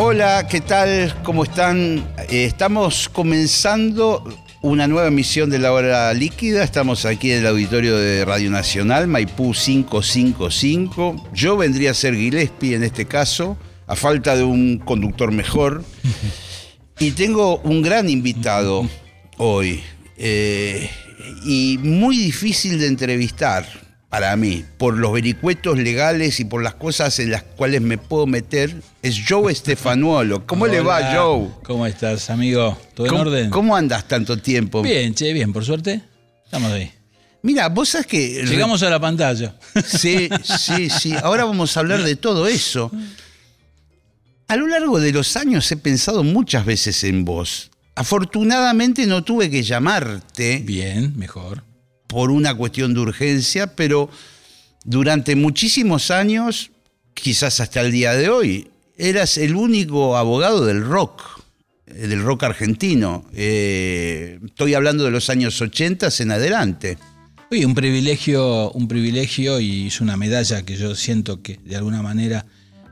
Hola, ¿qué tal? ¿Cómo están? Eh, estamos comenzando una nueva emisión de La Hora Líquida. Estamos aquí en el auditorio de Radio Nacional, Maipú 555. Yo vendría a ser Gillespie en este caso, a falta de un conductor mejor. Y tengo un gran invitado hoy. eh, y muy difícil de entrevistar para mí, por los vericuetos legales y por las cosas en las cuales me puedo meter, es Joe Stefanuolo. ¿Cómo le va, Joe? ¿Cómo estás, amigo? ¿Todo en ¿Cómo, orden? cómo andas tanto tiempo? Bien, che, bien, por suerte. Estamos ahí. Mira, vos sabés que... Llegamos a la pantalla. Sí, sí, sí. Ahora vamos a hablar de todo eso. A lo largo de los años he pensado muchas veces en vos. Afortunadamente no tuve que llamarte Bien, mejor. Por una cuestión de urgencia, pero durante muchísimos años, quizás hasta el día de hoy, eras el único abogado del rock, eh, del rock argentino. Eh, estoy hablando de los años 80 en adelante. Oye, un privilegio, un privilegio y es una medalla que yo siento que de alguna manera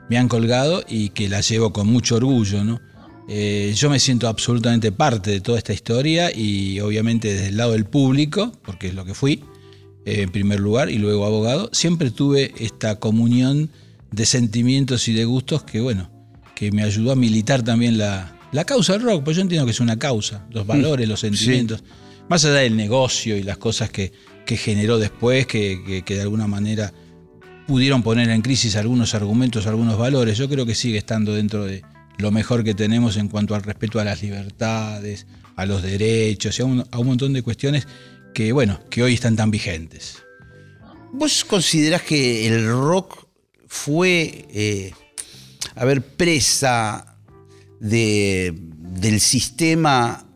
me han colgado y que la llevo con mucho orgullo, ¿no? Eh, yo me siento absolutamente parte de toda esta historia y obviamente desde el lado del público, porque es lo que fui, eh, en primer lugar, y luego abogado, siempre tuve esta comunión de sentimientos y de gustos que, bueno, que me ayudó a militar también la, la causa del rock, pues yo entiendo que es una causa, los valores, los sentimientos, más allá del negocio y las cosas que, que generó después, que, que- que de alguna manera pudieron poner en crisis algunos argumentos, algunos valores, yo creo que sigue estando dentro de lo mejor que tenemos en cuanto al respeto a las libertades, a los derechos y a un, a un montón de cuestiones que, bueno, que hoy están tan vigentes. ¿Vos considerás que el rock fue, eh, a ver, presa de, del sistema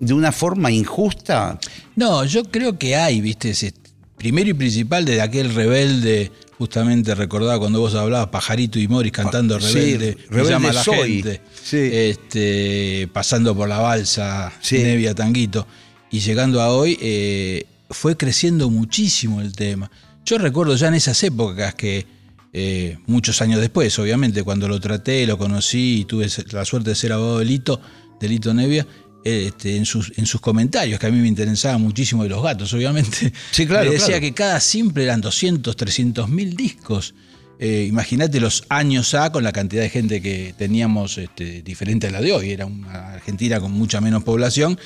de una forma injusta? No, yo creo que hay, viste, primero y principal desde aquel rebelde, justamente recordaba cuando vos hablabas, Pajarito y Morris cantando Sí, rebelde, me Rebelde llama la soy. gente, Sí. este, pasando por la balsa, Sí. Nevia Tanguito, y llegando a hoy, eh, fue creciendo muchísimo el tema. Yo recuerdo ya en esas épocas que, eh, muchos años después, obviamente, cuando lo traté, lo conocí y tuve la suerte de ser abogado de Lito, de Lito Nevia, este, en, sus, en sus comentarios, que a mí me interesaba muchísimo de los gatos, obviamente. Sí, claro, me decía claro. que cada simple eran 200, 300 mil discos. Eh, Imagínate los años A con la cantidad de gente que teníamos este, diferente a la de hoy. Era una Argentina con mucha menos población.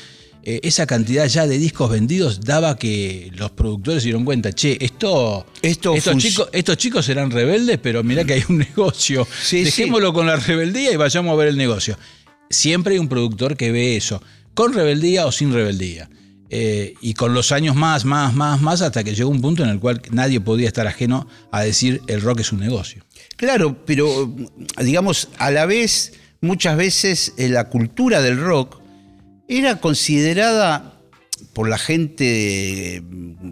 Eh, esa cantidad ya de discos vendidos daba que los productores se dieron cuenta, che, esto, Esto estos, chicos, estos chicos serán rebeldes, pero mirá que hay un negocio. Sí, Dejémoslo con la rebeldía y vayamos a ver el negocio. Siempre hay un productor que ve eso, con rebeldía o sin rebeldía. Eh, y con los años más, más, más, más, hasta que llegó un punto en el cual nadie podía estar ajeno a decir el rock es un negocio. Claro, pero digamos, a la vez, muchas veces eh, la cultura del rock era considerada por la gente eh,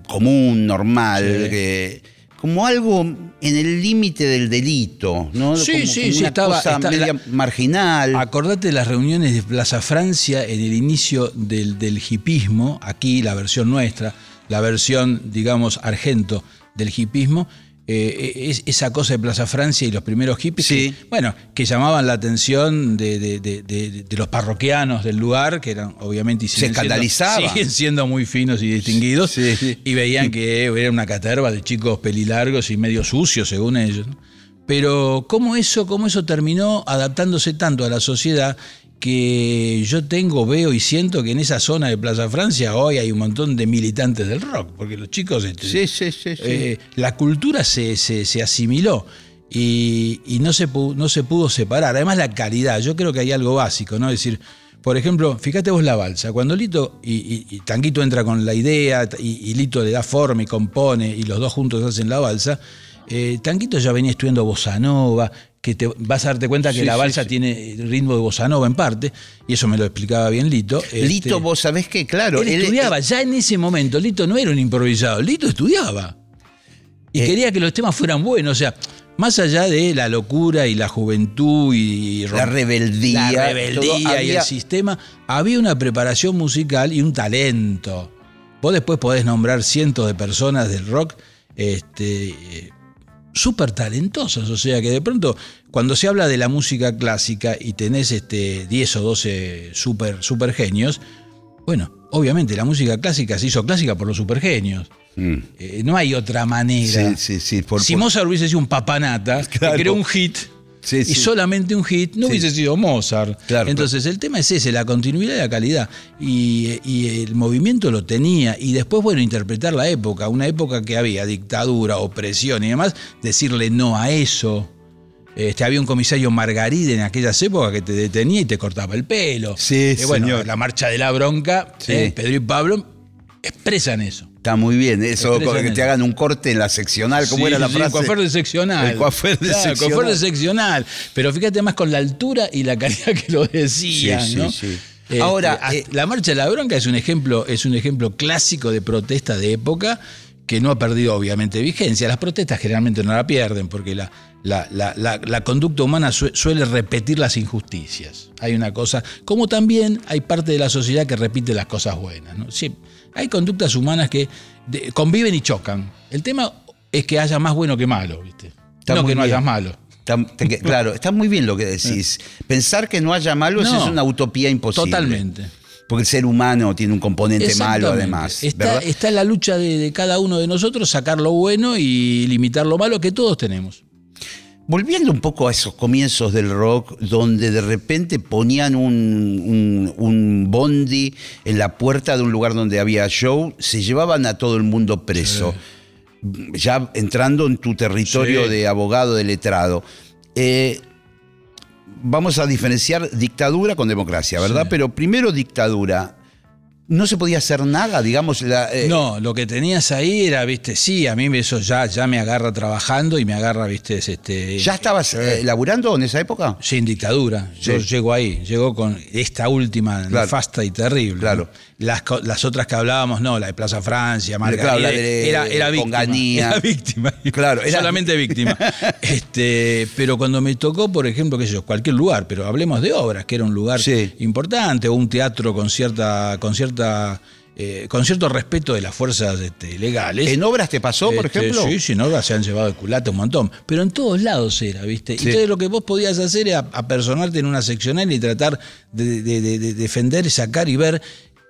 común, normal, Sí. que- como algo en el límite del delito, ¿no? Sí, Como- sí, como sí, una estaba- cosa está- media la- marginal. Acordate de las reuniones de Plaza Francia en el inicio del, del hipismo, aquí la versión nuestra, la versión, digamos, argento del hipismo, eh, es esa cosa de Plaza Francia y los primeros hippies, Sí. que, bueno, que llamaban la atención de, de- de- de- de los parroquianos del lugar, que eran obviamente y siendo- escandalizaban. siguen siendo muy finos y distinguidos, Sí, sí. y veían que era una caterva de chicos pelilargos y medio sucios, según ellos. Pero cómo eso, cómo eso terminó adaptándose tanto a la sociedad que yo tengo, veo y siento que en esa zona de Plaza Francia hoy hay un montón de militantes del rock, porque los chicos, este, Sí, sí, sí, eh, la cultura se, se- se asimiló y, y no, se no se pudo separar. Además la calidad, yo creo que hay algo básico, ¿no? Es decir, por ejemplo, fíjate vos la balsa, cuando Lito y, y- y Tanguito entra con la idea y, y Lito le da forma y compone y los dos juntos hacen la balsa, eh, Tanguito ya venía estudiando bossa nova, que te vas a darte cuenta que Sí, la sí, balsa sí. tiene ritmo de bossa nova en parte, y eso me lo explicaba bien Lito. Lito, Este, vos sabés que, claro. él estudiaba, ya en ese momento, Lito no era un improvisado, Lito estudiaba. Y Eh, quería que los temas fueran buenos, o sea, más allá de la locura y la juventud y La rebeldía, la rebeldía todo, y había- el sistema, había una preparación musical y un talento. Vos después podés nombrar cientos de personas del rock este, eh, súper talentosas, o sea que de pronto cuando se habla de la música clásica y tenés este, 10 o 12 super, super genios, bueno, obviamente la música clásica se hizo clásica por los super genios. Mm. Eh, no hay otra manera. Sí, sí, sí. por- si por- Mozart hubiese sido un papanata, Claro. que creó un hit, Sí, y sí. solamente un hit, no Sí. hubiese sido Mozart. Claro, Entonces el tema es ese, la continuidad y la calidad. Y, y el movimiento lo tenía. Y después, bueno, interpretar la época, una época que había dictadura, opresión y demás, decirle no a eso. Este, había un comisario Margaride en aquellas épocas que te detenía y te cortaba el pelo. Sí, Eh, bueno, señor. la marcha de la bronca, Sí. eh, Pedro y Pablo expresan eso. Está muy bien. Eso, Expresan que te hagan un corte en la seccional. ¿Cómo Sí, era la sí, frase? El coafer de seccional. El coafer de Claro, seccional. coafer de seccional. Pero fíjate más con la altura y la calidad que lo decían, Sí, sí, ¿no? sí. Este, Ahora, eh, la marcha de la bronca es un ejemplo, es un ejemplo clásico de protesta de época que no ha perdido obviamente vigencia. Las protestas generalmente no la pierden porque la, la, la- la- la conducta humana sue- suele repetir las injusticias. Hay una cosa, como también hay parte de la sociedad que repite las cosas buenas. ¿no? Sí, hay conductas humanas que de- conviven y chocan. El tema es que haya más bueno que malo, ¿viste? Está no que no bien. haya malo. Está- te que- claro, está muy bien lo que decís. Pensar que no haya malos No, es una utopía imposible. Totalmente. Porque el ser humano tiene un componente malo además. Está, está en la lucha de, de cada uno de nosotros sacar lo bueno y limitar lo malo que todos tenemos. Volviendo un poco a esos comienzos del rock, donde de repente ponían un, un- un bondi en la puerta de un lugar donde había show, se llevaban a todo el mundo preso, ya entrando en tu territorio Sí. de abogado, de letrado. Eh, vamos a diferenciar dictadura con democracia, ¿verdad? Sí. Pero primero dictadura. No se podía hacer nada, digamos. la- eh, No, lo que tenías ahí era, viste, sí, a mí eso ya, ya me agarra trabajando y me agarra, viste, es este. ¿Ya estabas eh, laburando en esa época? Sin dictadura. Yo llego ahí, llego con esta última Claro. nefasta y terrible. Claro. Las, las otras que hablábamos, no, la de Plaza Francia, Margarita, Claro, la de era, era víctima. Era víctima. Claro, era- Solamente víctima. este, pero cuando me tocó, por ejemplo, qué sé yo, cualquier lugar, pero hablemos de obras, que era un lugar Sí. importante, o un teatro con cierta, con cierta, eh, con cierto respeto de las fuerzas este, legales. ¿En obras te pasó, por Este, ejemplo? Sí, sí, en obras se han llevado de culata un montón. Pero en todos lados era, ¿viste? Sí. entonces lo que vos podías hacer era apersonarte en una seccional y tratar de, de- de- de defender, sacar y ver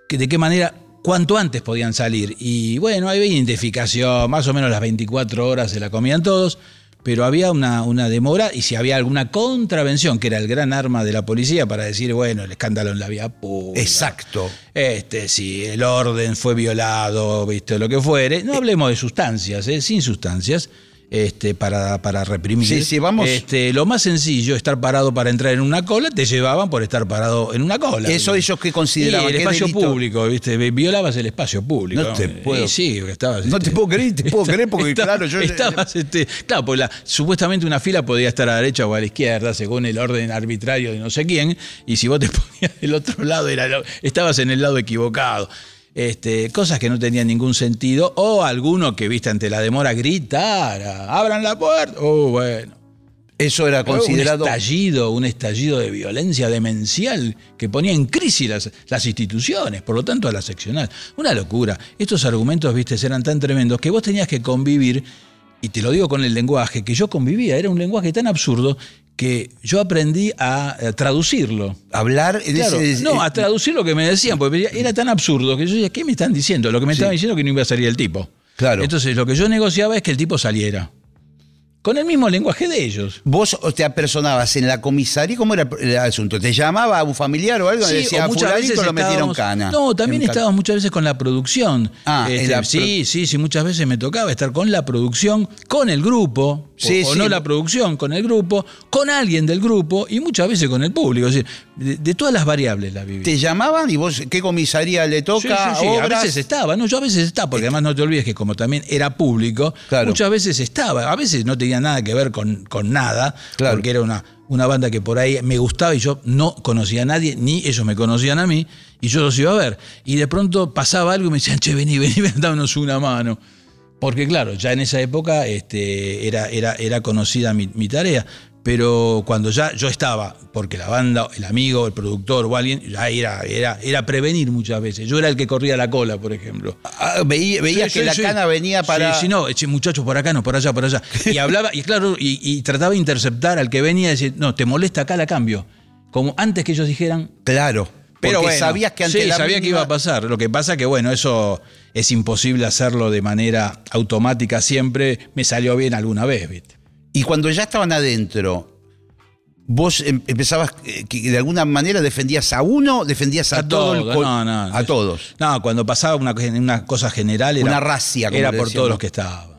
que, de qué manera, cuanto antes podían salir. Y bueno, había identificación, más o menos las 24 horas se la comían todos. Pero había una, una demora y si había alguna contravención, que era el gran arma de la policía para decir, bueno, el escándalo en la vía pública. Exacto. Este, si el orden fue violado, viste, lo que fuere. No hablemos de sustancias, ¿eh? sin sustancias, este, para, para reprimir. Sí, sí, vamos. Este, lo más sencillo, estar parado para entrar en una cola, te llevaban por estar parado en una cola. Eso ellos que consideraban Sí, el que espacio delito? público, viste, violabas el espacio público. No te puedo- Y sí, estabas. No te puedo creer, te puedo creer porque, claro, yo- Estabas, este, claro, la- supuestamente una fila podía estar a la derecha o a la izquierda, según el orden arbitrario de no sé quién, y si vos te ponías del otro lado, era estabas en el lado equivocado. Este, cosas que no tenían ningún sentido, o alguno que, viste, ante la demora gritara, abran la puerta. Oh, bueno. Eso era considerado. Un estallido, un estallido de violencia demencial que ponía en crisis las, las instituciones, por lo tanto a la seccional. Una locura. Estos argumentos, viste, eran tan tremendos que vos tenías que convivir, y te lo digo con el lenguaje, que yo convivía, era un lenguaje tan absurdo que yo aprendí a, a traducirlo. Hablar en Claro, ese. no, a traducir lo que me decían, porque era tan absurdo que yo decía, ¿qué me están diciendo? Lo que me Sí. estaban diciendo es que no iba a salir el tipo. Claro. Entonces lo que yo negociaba es que el tipo saliera. Con el mismo lenguaje de ellos. Vos te apersonabas en la comisaría, ¿cómo era el asunto? ¿Te llamaba a un familiar o algo? Sí, decía, o muchas veces lo metieron cana. No, también estábamos muchas veces con la producción. Ah, Este, la sí, sí, sí, muchas veces me tocaba estar con la producción, con el grupo. Sí, o, no la producción, con el grupo, con alguien del grupo y muchas veces con el público. de, todas las variables la viví. ¿Te llamaban y vos qué comisaría le toca? Sí, a veces estaba, no, yo a veces estaba, porque además no te olvides que como también era público, muchas veces estaba. A veces no tenía nada que ver con, con nada, porque era una, una banda que por ahí me gustaba y yo no conocía a nadie, ni ellos me conocían a mí, y yo los iba a ver. Y de pronto pasaba algo y me decían, che, vení, vení, dámonos una mano. Porque claro, ya en esa época este, era, era, era conocida mi, tarea. Pero cuando ya yo estaba, porque la banda, el amigo, el productor o alguien, ya era, era, era prevenir muchas veces. Yo era el que corría la cola, por ejemplo. Ah, veía, que la cana venía para. Sí, sí, no, muchachos, por acá no, por allá, por allá. Y hablaba, y claro, y, trataba de interceptar al que venía y decir, no, te molesta acá la cambio. Como antes que ellos dijeran. Claro. Pero bueno, sabías que antes sí, sabía que iba a pasar. Lo que pasa que, bueno, eso es imposible hacerlo de manera automática siempre. Me salió bien alguna vez, ¿viste? Y cuando ya estaban adentro, vos em, empezabas eh, que de alguna manera defendías a uno, defendías a, todos. No, no, a todos. No, cuando pasaba una, una cosa general era, una racia, era por todos los que estaban.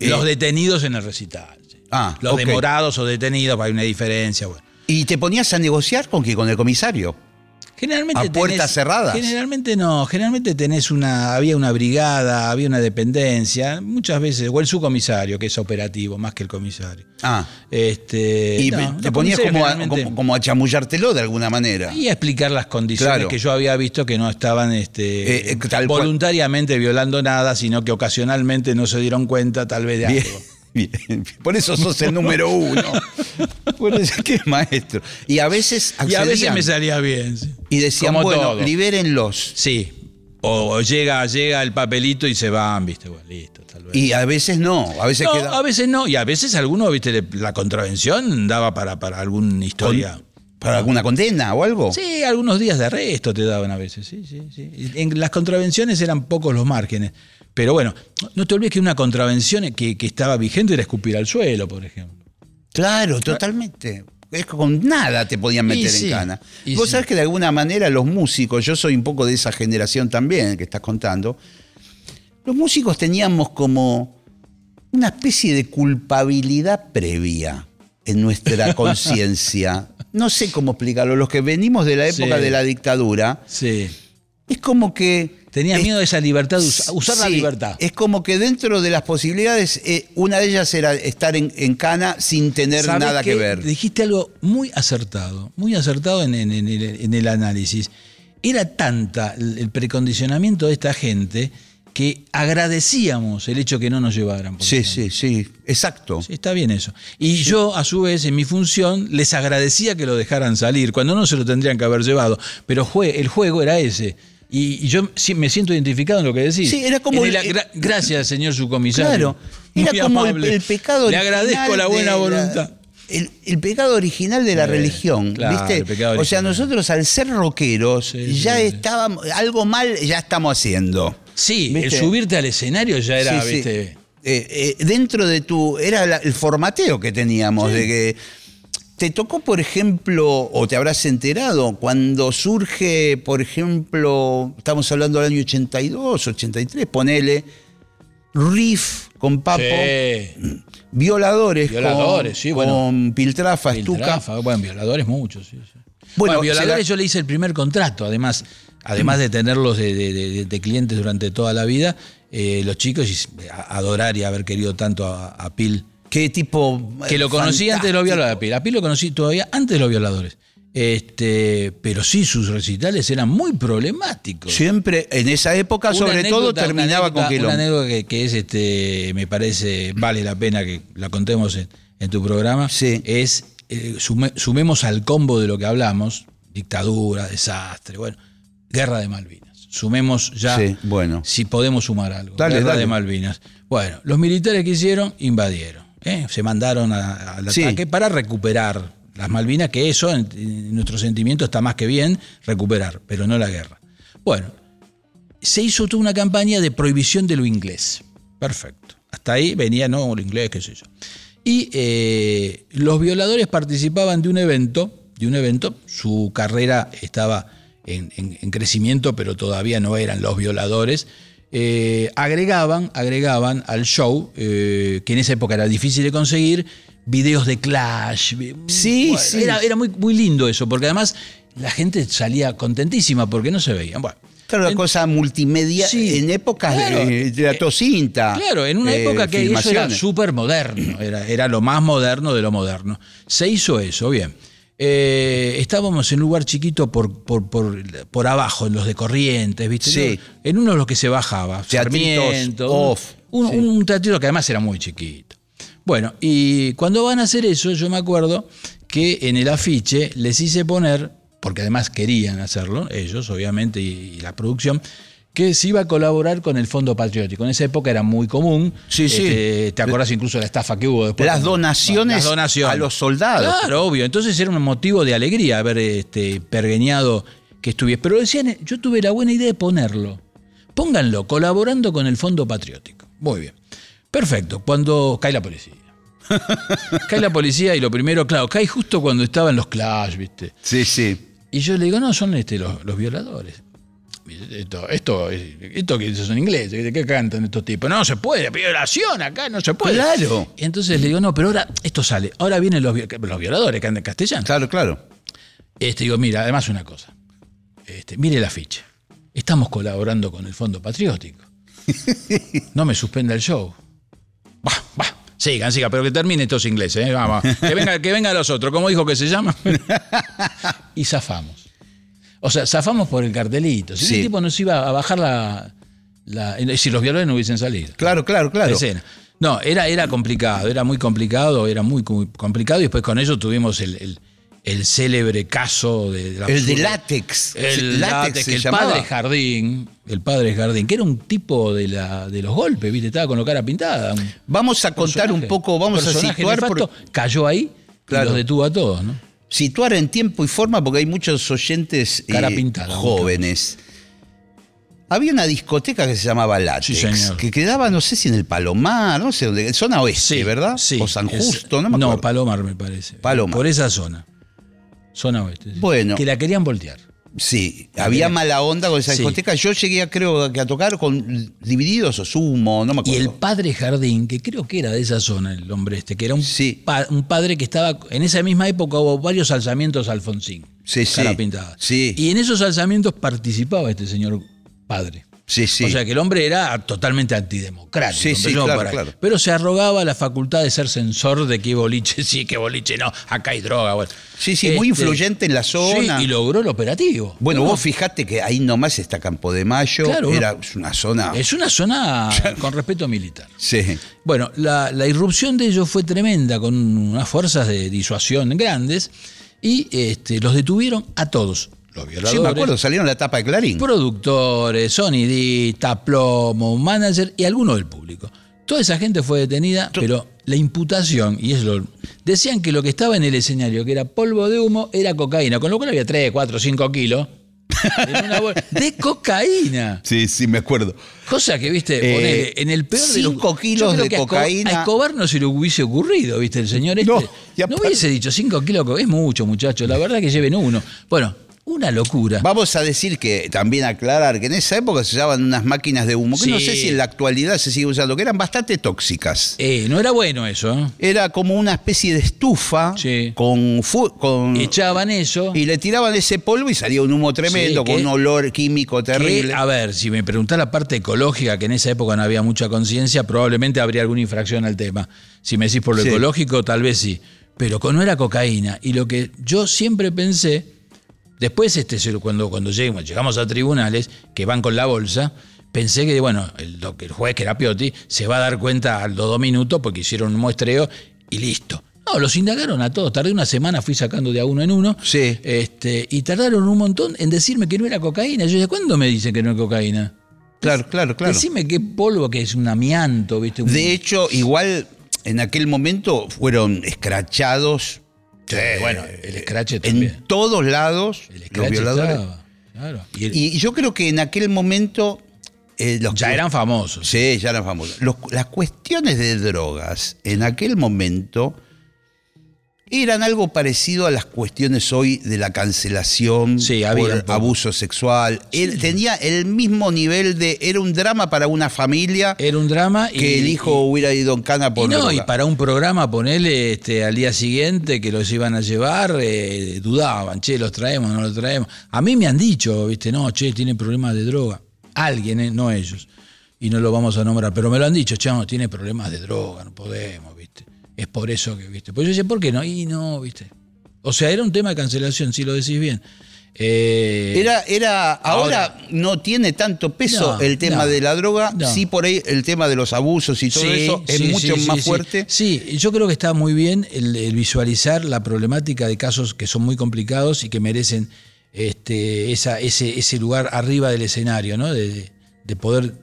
Eh, los detenidos en el recital. Ah, los demorados o detenidos, hay una diferencia. ¿Y te ponías a negociar con qué? Con el comisario. Generalmente a puertas cerradas. Generalmente no, generalmente tenés una, había una brigada, había una dependencia, muchas veces, o el subcomisario, que es operativo, más que el comisario. Ah. Este, y te ponías como a, como, a, chamullártelo de alguna manera. Y a explicar las condiciones que yo había visto que no estaban este, eh, eh, voluntariamente violando nada, sino que ocasionalmente no se dieron cuenta tal vez de algo. Bien, por eso sos el número uno. Por eso que maestro. Y a veces Y a veces me salía bien. Y decían, bueno, libérenlos. Sí. O, llega, llega el papelito y se van, viste, bueno, listo, tal vez. Y a veces no, a veces no, a veces no, y a veces alguno, viste, la contravención daba para, para alguna historia. ¿Para alguna condena o algo? Sí, algunos días de arresto te daban a veces, sí, sí, sí. En las contravenciones eran pocos los márgenes. Pero bueno, no te olvides que una contravención que, estaba vigente era escupir al suelo, por ejemplo. Claro, totalmente. Es con nada te podían meter en cana. Vos sabés que de alguna manera los músicos, yo soy un poco de esa generación también que estás contando, los músicos teníamos como una especie de culpabilidad previa en nuestra conciencia. No sé cómo explicarlo. Los que venimos de la época de la dictadura, sí. es como que Tenía miedo de esa libertad, de usar la libertad. Es como que dentro de las posibilidades, eh, una de ellas era estar en, cana sin tener nada que, ver. Dijiste algo muy acertado, muy acertado en, el, análisis. Era tanta el precondicionamiento de esta gente que agradecíamos el hecho que no nos llevaran. sí, sí, sí, exacto. está bien eso. Y yo, a su vez, en mi función, les agradecía que lo dejaran salir, cuando no se lo tendrían que haber llevado. Pero el juego era ese y, yo me siento identificado en lo que decís. Sí, era como. gracias, señor subcomisario. Claro. Era como el, pecado Le agradezco la buena voluntad. el, pecado original de la religión, ¿viste? O sea, nosotros al ser rockeros ya estábamos, algo mal ya estamos haciendo. Sí, el subirte al escenario ya era, ¿viste? Eh, eh, dentro de tu, era el formateo que teníamos, de que ¿Te tocó, por ejemplo, o te habrás enterado, cuando surge, por ejemplo, estamos hablando del año 82, 83, ponele, Riff con Papo, violadores, violadores con, sí, bueno, con Piltrafa, Piltrafa, Bueno, violadores muchos, sí, sí. Bueno, violadores yo le hice el primer contrato, además, además de tenerlos de, clientes durante toda la vida, eh, los chicos, adorar y haber querido tanto a, a Pil qué tipo. Que lo conocí antes de los violadores. A Pi lo conocí todavía antes de los violadores. Este, pero sí, sus recitales eran muy problemáticos. Siempre, en esa época, sobre todo, terminaba con que Una anécdota que, es, este, me parece, vale la pena que la contemos en, tu programa, sí. es, eh, sumemos al combo de lo que hablamos, dictadura, desastre, bueno, guerra de Malvinas. Sumemos ya, bueno. si podemos sumar algo, guerra de Malvinas. Bueno, los militares que hicieron, invadieron ¿eh? se mandaron al ataque para recuperar las Malvinas, que eso en, nuestro sentimiento está más que bien, recuperar, pero no la guerra. Bueno, se hizo toda una campaña de prohibición de lo inglés. Perfecto. Hasta ahí venía, no, lo inglés, qué sé yo. Y eh, los violadores participaban de un evento, de un evento, su carrera estaba en, crecimiento, pero todavía no eran los violadores. eh, agregaban, agregaban al show, eh, que en esa época era difícil de conseguir, videos de Clash. Sí, Bueno, sí. Era, era muy, muy lindo eso, porque además la gente salía contentísima porque no se veían. Bueno, Claro, una En- cosa multimedia Sí, en épocas claro. de, de la tocinta. Claro, en una eh, época que eso era súper moderno, era, era lo más moderno de lo moderno. Se hizo eso, bien. Eh, estábamos en un lugar chiquito por, por, por, por abajo, en los de Corrientes, ¿viste? Sí. En uno de los que se bajaba. Sarmiento, off, Un, sí. un que además era muy chiquito. Bueno, y cuando van a hacer eso, yo me acuerdo que en el afiche les hice poner, porque además querían hacerlo, ellos obviamente y, y la producción, que se iba a colaborar con el Fondo Patriótico. En esa época era muy común. Sí, sí. Este, ¿Te acordás incluso de la estafa que hubo después? Las donaciones Las donaciones. a los soldados. Claro, obvio. Entonces era un motivo de alegría haber este, pergeñado que estuviese. Pero decían, yo tuve la buena idea de ponerlo. Pónganlo, colaborando con el Fondo Patriótico. Muy bien. Perfecto. Cuando cae la policía. cae la policía y lo primero, claro, cae justo cuando estaban los clash, ¿viste? Sí, sí. Y yo le digo, no, son este, los, los violadores. Esto, esto, esto que son ingleses, ¿qué- ¿qué cantan estos tipos? No se puede, violación acá, no se puede. Claro. Y entonces le digo, no, pero ahora esto sale. Ahora vienen los, los violadores que andan en castellano. Claro, claro. Este, digo, mira, además una cosa. Este, mire la ficha. Estamos colaborando con el Fondo Patriótico. No me suspenda el show. Bah, bah. Sigan, sigan, pero que termine estos ingleses, ¿eh? Vamos. Que venga, que vengan los otros, ¿cómo dijo que se llama? y zafamos. O sea, zafamos por el cartelito. Si Sí. el tipo nos iba a bajar la. la- si los violadores no hubiesen salido. Claro, claro, La claro. escena. No, era, era complicado, era muy complicado, era muy, muy complicado. Y después con ello tuvimos el, el- el célebre caso de, la El de látex. El látex, el llamaba. padre Jardín, el padre Jardín, que era un tipo de, la, de los golpes, ¿viste? Estaba con la cara pintada. Vamos a contar un poco, vamos a situar, por- nefasto, cayó ahí Claro. y los detuvo a todos, ¿no? Situar en tiempo y forma, porque hay muchos oyentes eh, pintada, jóvenes. Había una discoteca que se llamaba Látex, Sí, que quedaba, no sé si en el Palomar, no sé dónde, zona oeste, ¿verdad? Sí. O San Es- Justo, no me acuerdo. Palomar me parece. Palomar. Por esa zona. Zona oeste. Bueno. Que la querían voltear. Sí, había mala onda con esa Sí. discoteca. Yo llegué, a, creo, que a tocar con Divididos o Sumo, no me Y acuerdo. el padre Jardín, que creo que era de esa zona, el hombre este, que era un, Sí. pa- un padre que estaba. En esa misma época hubo varios alzamientos a Alfonsín. Sí, cara sí. pintada. Sí. Y en esos alzamientos participaba este señor padre. Sí, sí. O sea que el hombre era totalmente antidemocrático. Sí, sí, claro. Pero se arrogaba la facultad de ser censor de qué boliche sí, qué boliche no, acá hay droga. Bueno. Sí, sí, muy Este, influyente en la zona. Sí, y logró el operativo. bueno, No, vos fijate que ahí nomás está Campo de Mayo. Claro, era una zona. Es una zona con respeto militar. Sí. Bueno, la, la irrupción de ellos fue tremenda, con unas fuerzas de disuasión grandes, y este, los detuvieron a todos. Los violadores, Sí, me acuerdo, salieron la tapa de Clarín. productores, sonidistas, plomo, manager y alguno del público. Toda esa gente fue detenida, pero la imputación, y es lo. Decían que lo que estaba en el escenario, que era polvo de humo, era cocaína, con lo cual había 3, 4, 5 kilos en una de cocaína. Sí, sí, me acuerdo. Cosa que, viste, Eh, en el peor de los cinco kilos yo creo de cocaína. A Escobar no se le hubiese ocurrido, viste, el señor este. No, No, hubiese dicho 5 kilos, es mucho, muchachos. La verdad que lleven uno. Bueno, una locura. Vamos a decir que también aclarar que en esa época se usaban unas máquinas de humo, que Sí. no sé si en la actualidad se sigue usando, que eran bastante tóxicas. Eh, no era bueno eso, ¿eh? Era como una especie de estufa Sí. con, con Echaban eso. y le tiraban ese polvo y salía un humo tremendo, Sí, con que- un olor químico que, terrible. a ver, si me preguntás la parte ecológica, que en esa época no había mucha conciencia, probablemente habría alguna infracción al tema. Si me decís por lo ecológico, tal vez sí. Pero no era cocaína. Y lo que yo siempre pensé, después este, cuando, cuando llegamos, llegamos a tribunales, que van con la bolsa, pensé que, bueno, el juez, que era Piotti, se va a dar cuenta a los dos minutos porque hicieron un muestreo y listo. No, los indagaron a todos. Tardé una semana, fui sacando de a uno en uno. Sí. Este, y tardaron un montón en decirme que no era cocaína. Yo decía, ¿cuándo me dicen que no es cocaína? Claro, claro, claro. Decime qué polvo que es un amianto, ¿viste? Un- De hecho, igual en aquel momento fueron escrachados Sí, bueno, el scratch también. en todos lados el los violadores. estaba, claro. Y el- Y yo creo que en aquel momento eh, los ya eran famosos. Sí, ya eran famosos. Los- las cuestiones de drogas en aquel momento eran algo parecido a las cuestiones hoy de la cancelación Sí, por abuso sexual. Él tenía el mismo nivel de. Era un drama para una familia Era un drama y, que el hijo hubiera ido en cana y por no, y para un programa ponerle este, al día siguiente que los iban a llevar, eh, dudaban, che, los traemos, no los traemos. A mí me han dicho, viste, no, che, tiene problemas de droga. Alguien, eh, no ellos. Y no lo vamos a nombrar, pero me lo han dicho, che, no, tiene problemas de droga, no podemos, viste. Es por eso que, viste. Pues yo decía, ¿por qué no? Y no, viste. O sea, era un tema de cancelación, si lo decís bien. Eh, Era, era, ahora, Ahora- no tiene tanto peso No, el tema no, de la droga, no. sí por ahí el tema de los abusos y todo eso es sí, mucho sí, más sí, sí. fuerte. Sí, yo creo que está muy bien el, el visualizar la problemática de casos que son muy complicados y que merecen este, esa, ese, ese lugar arriba del escenario, ¿no? De, de poder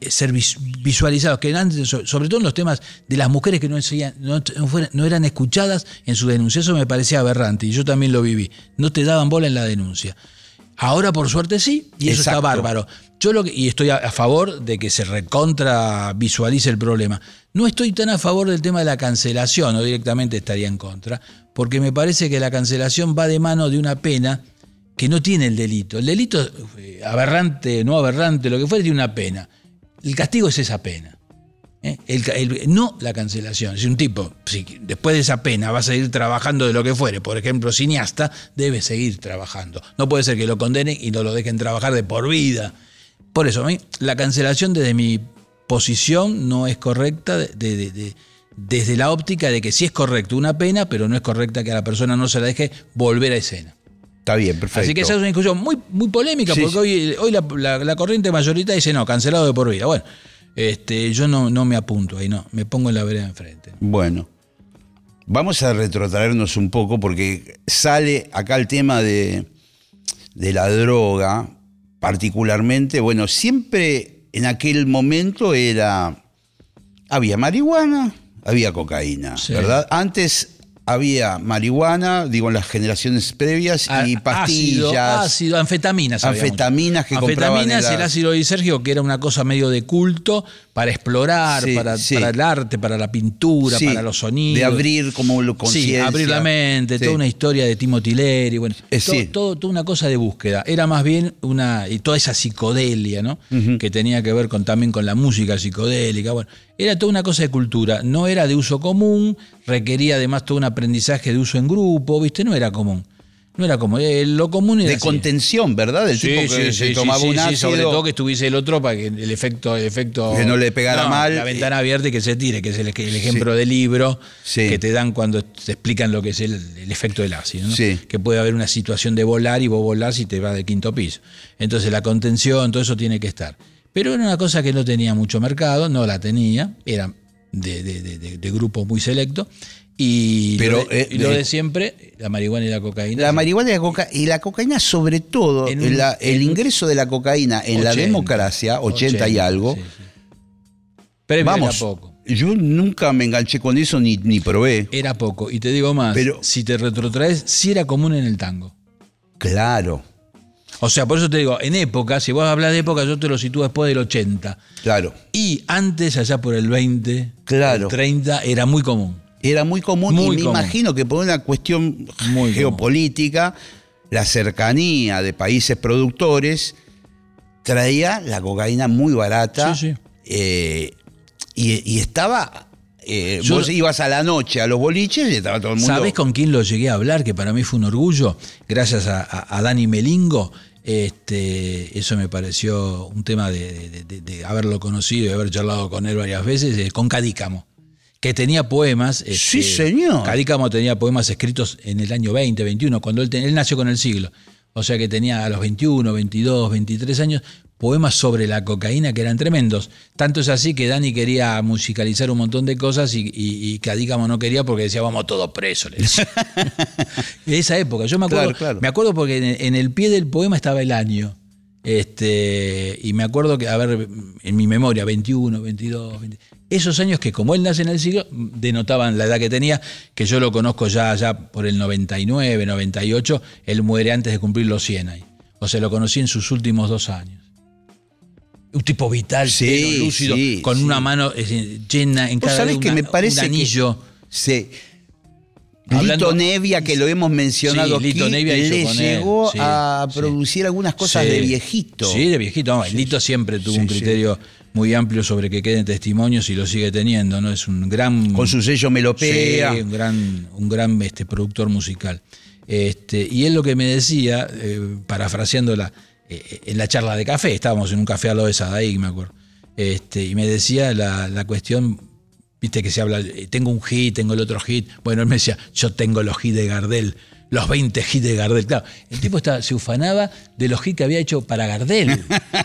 ser vis- visualizados, que antes, so- sobre todo en los temas de las mujeres que no, enseñan- no, no fueran- no eran escuchadas en su denuncia, eso me parecía aberrante y yo también lo viví, no te daban bola en la denuncia. Ahora por suerte sí, y eso Exacto. está bárbaro. Yo lo que, y estoy a, a favor de que se recontra visualice el problema. No estoy tan a favor del tema de la cancelación, o directamente estaría en contra, porque me parece que la cancelación va de mano de una pena que no tiene el delito. El delito, eh, aberrante, no aberrante, lo que fuera, tiene una pena. El castigo es esa pena. ¿eh? No la cancelación. Si un tipo, después de esa pena va a seguir trabajando de lo que fuere, por ejemplo, cineasta, debe seguir trabajando. No puede ser que lo condenen y no lo dejen trabajar de por vida. Por eso, a mí, la cancelación desde mi posición no es correcta de- de- de- desde la óptica de que sí es correcto una pena, pero no es correcta que a la persona no se la deje volver a escena. Está bien, perfecto. Así que esa es una discusión muy, muy polémica, Sí, porque sí. hoy, hoy la, la- la corriente mayoritaria dice no, cancelado de por vida. Bueno, este, yo no, no me apunto ahí, no, me pongo en la vereda enfrente. Bueno, vamos a retrotraernos un poco porque sale acá el tema de, de la droga, particularmente, bueno, siempre en aquel momento era, había marihuana, había cocaína, Sí. ¿verdad? Antes había marihuana, digo, en las generaciones previas, y Ah, pastillas. Ácido, ácido, anfetaminas. Anfetaminas que compraban Anfetaminas y la- el ácido lisérgico, que era una cosa medio de culto para explorar, Sí, para, sí. para el arte, para la pintura, Sí, para los sonidos. De abrir como lo Sí, abrir la mente, toda una historia de Timothy Leary, bueno, Eh, todo, toda una cosa de búsqueda. Era más bien una, y toda esa psicodelia, ¿no? Que tenía que ver con, también con la música psicodélica, bueno, era toda una cosa de cultura, no era de uso común, requería además todo un aprendizaje de uso en grupo, ¿viste? No era común. No era común. Eh, lo común era De así. contención, ¿verdad? Del Sí, tipo que sí, se sí, tomaba un ácido. sobre todo que estuviese el otro para que el efecto, el efecto Que no le pegara mal. La ventana abierta y que se tire, que es el, el ejemplo de libro que te dan cuando te explican lo que es el, el efecto del ácido. Que puede haber una situación de volar y vos volás y te vas del quinto piso. Entonces la contención, todo eso tiene que estar. Pero era una cosa que no tenía mucho mercado, no la tenía, era de, de, muy selecto. Y, Pero, lo, de, eh, y lo de- siempre, la marihuana y la cocaína. La sí. marihuana y la cocaína, y la cocaína sobre todo, En un- la- el en- ingreso de la cocaína en la 80, democracia, 80, y algo, sí, sí. Vamos, era poco. yo nunca me enganché con eso ni, ni probé. Era poco. Y te digo más, Pero- si te retrotraes, sí era común en el tango. Claro, O sea, por eso te digo, en época, si vos hablas de época, yo te lo sitúo después del 80. claro. Y antes, allá por el 20, Claro. el 30, era muy común. Era muy común Muy y me común. imagino que por una cuestión Muy geopolítica, la cercanía de países productores traía la cocaína muy barata. Sí, sí. eh, y, y estaba. eh, Yo- vos ibas a la noche a los boliches y estaba todo el mundo. ¿Sabés con quién lo llegué a hablar? Que para mí fue un orgullo, gracias a, a- a Dani Melingo. Este, eso me pareció un tema de, de- de- de haberlo conocido y haber charlado con él varias veces, eh, con Cadícamo, que tenía poemas. este, Sí, señor. Cadícamo tenía poemas escritos en el año 20, 21, cuando él, ten- él nació con el siglo. O sea que tenía a los 21, 22, 23 años poemas sobre la cocaína que eran tremendos. Tanto es así que Dani quería musicalizar un montón de cosas y, y, y Cadícamo no quería porque decía, vamos todos presos. le decía. de esa época. Yo me acuerdo, Claro, claro. me acuerdo porque en, en el pie del poema estaba el año. Este, y me acuerdo que, a ver, en mi memoria, 21, 22, 20, esos años que como él nace en el siglo, denotaban la edad que tenía, que yo lo conozco ya, ya por el 99, 98, él muere antes de cumplir los 100 ahí. O sea, lo conocí en sus últimos dos años. Un tipo vital, Sí, pleno, lúcido, sí, con sí. una mano eh, llena en Vos cada sabés dedo que una- me parece un que anillo. Lito Nevia, que lo hemos mencionado Sí, Lito aquí, Nevia le llegó sí, a sí. producir algunas cosas de viejito. Sí, de viejito. No, Lito siempre tuvo un criterio muy amplio sobre que queden testimonios y lo sigue teniendo, ¿no? Es un gran. Con su sello melopea. Sí, un gran, un gran este, productor musical. Este, y él lo que me decía, eh, parafraseándola, eh, en la charla de café, estábamos en un café al lado de Sadaik, me acuerdo, este, y me decía la, la cuestión, viste que se habla, eh, tengo un hit, tengo el otro hit, bueno, él me decía, yo tengo los hits de Gardel, los 20 hits de Gardel, claro, el tipo se ufanaba de los hits que había hecho para Gardel,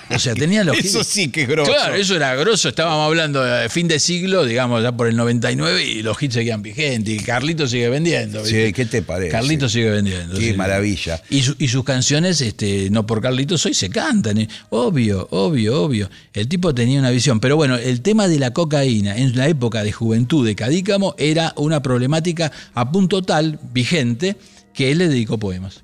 o sea, tenía los Eso hits- sí que es grosso. Claro, eso era grosso. Estábamos hablando de fin de siglo, digamos, ya por el 99 y los hits seguían vigentes. Y Carlito sigue vendiendo. Sí. ¿qué te parece? Carlito sigue vendiendo. Qué sí. maravilla. Y, su- y sus canciones, este, no por Carlitos hoy se cantan. ¿eh? Obvio, obvio, obvio. El tipo tenía una visión. Pero bueno, el tema de la cocaína en la época de juventud de Cadícamo era una problemática a punto tal, vigente, que él le dedicó poemas.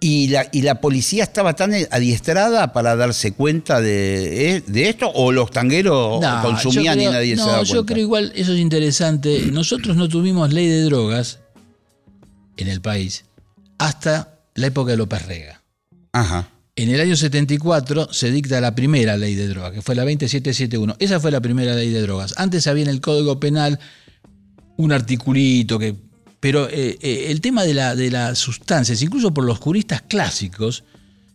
¿Y la, ¿Y la policía estaba tan adiestrada para darse cuenta de, eh, de esto? ¿O los tangueros No, consumían creo- y nadie no, se daba cuenta? yo creo igual, eso es interesante. Nosotros no tuvimos ley de drogas en el país hasta la época de López Rega. Ajá. En el año 74 se dicta la primera ley de drogas, que fue la 2771. Esa fue la primera ley de drogas. Antes había en el Código Penal un articulito que... Pero eh, eh, el tema de, la, de las sustancias, incluso por los juristas clásicos,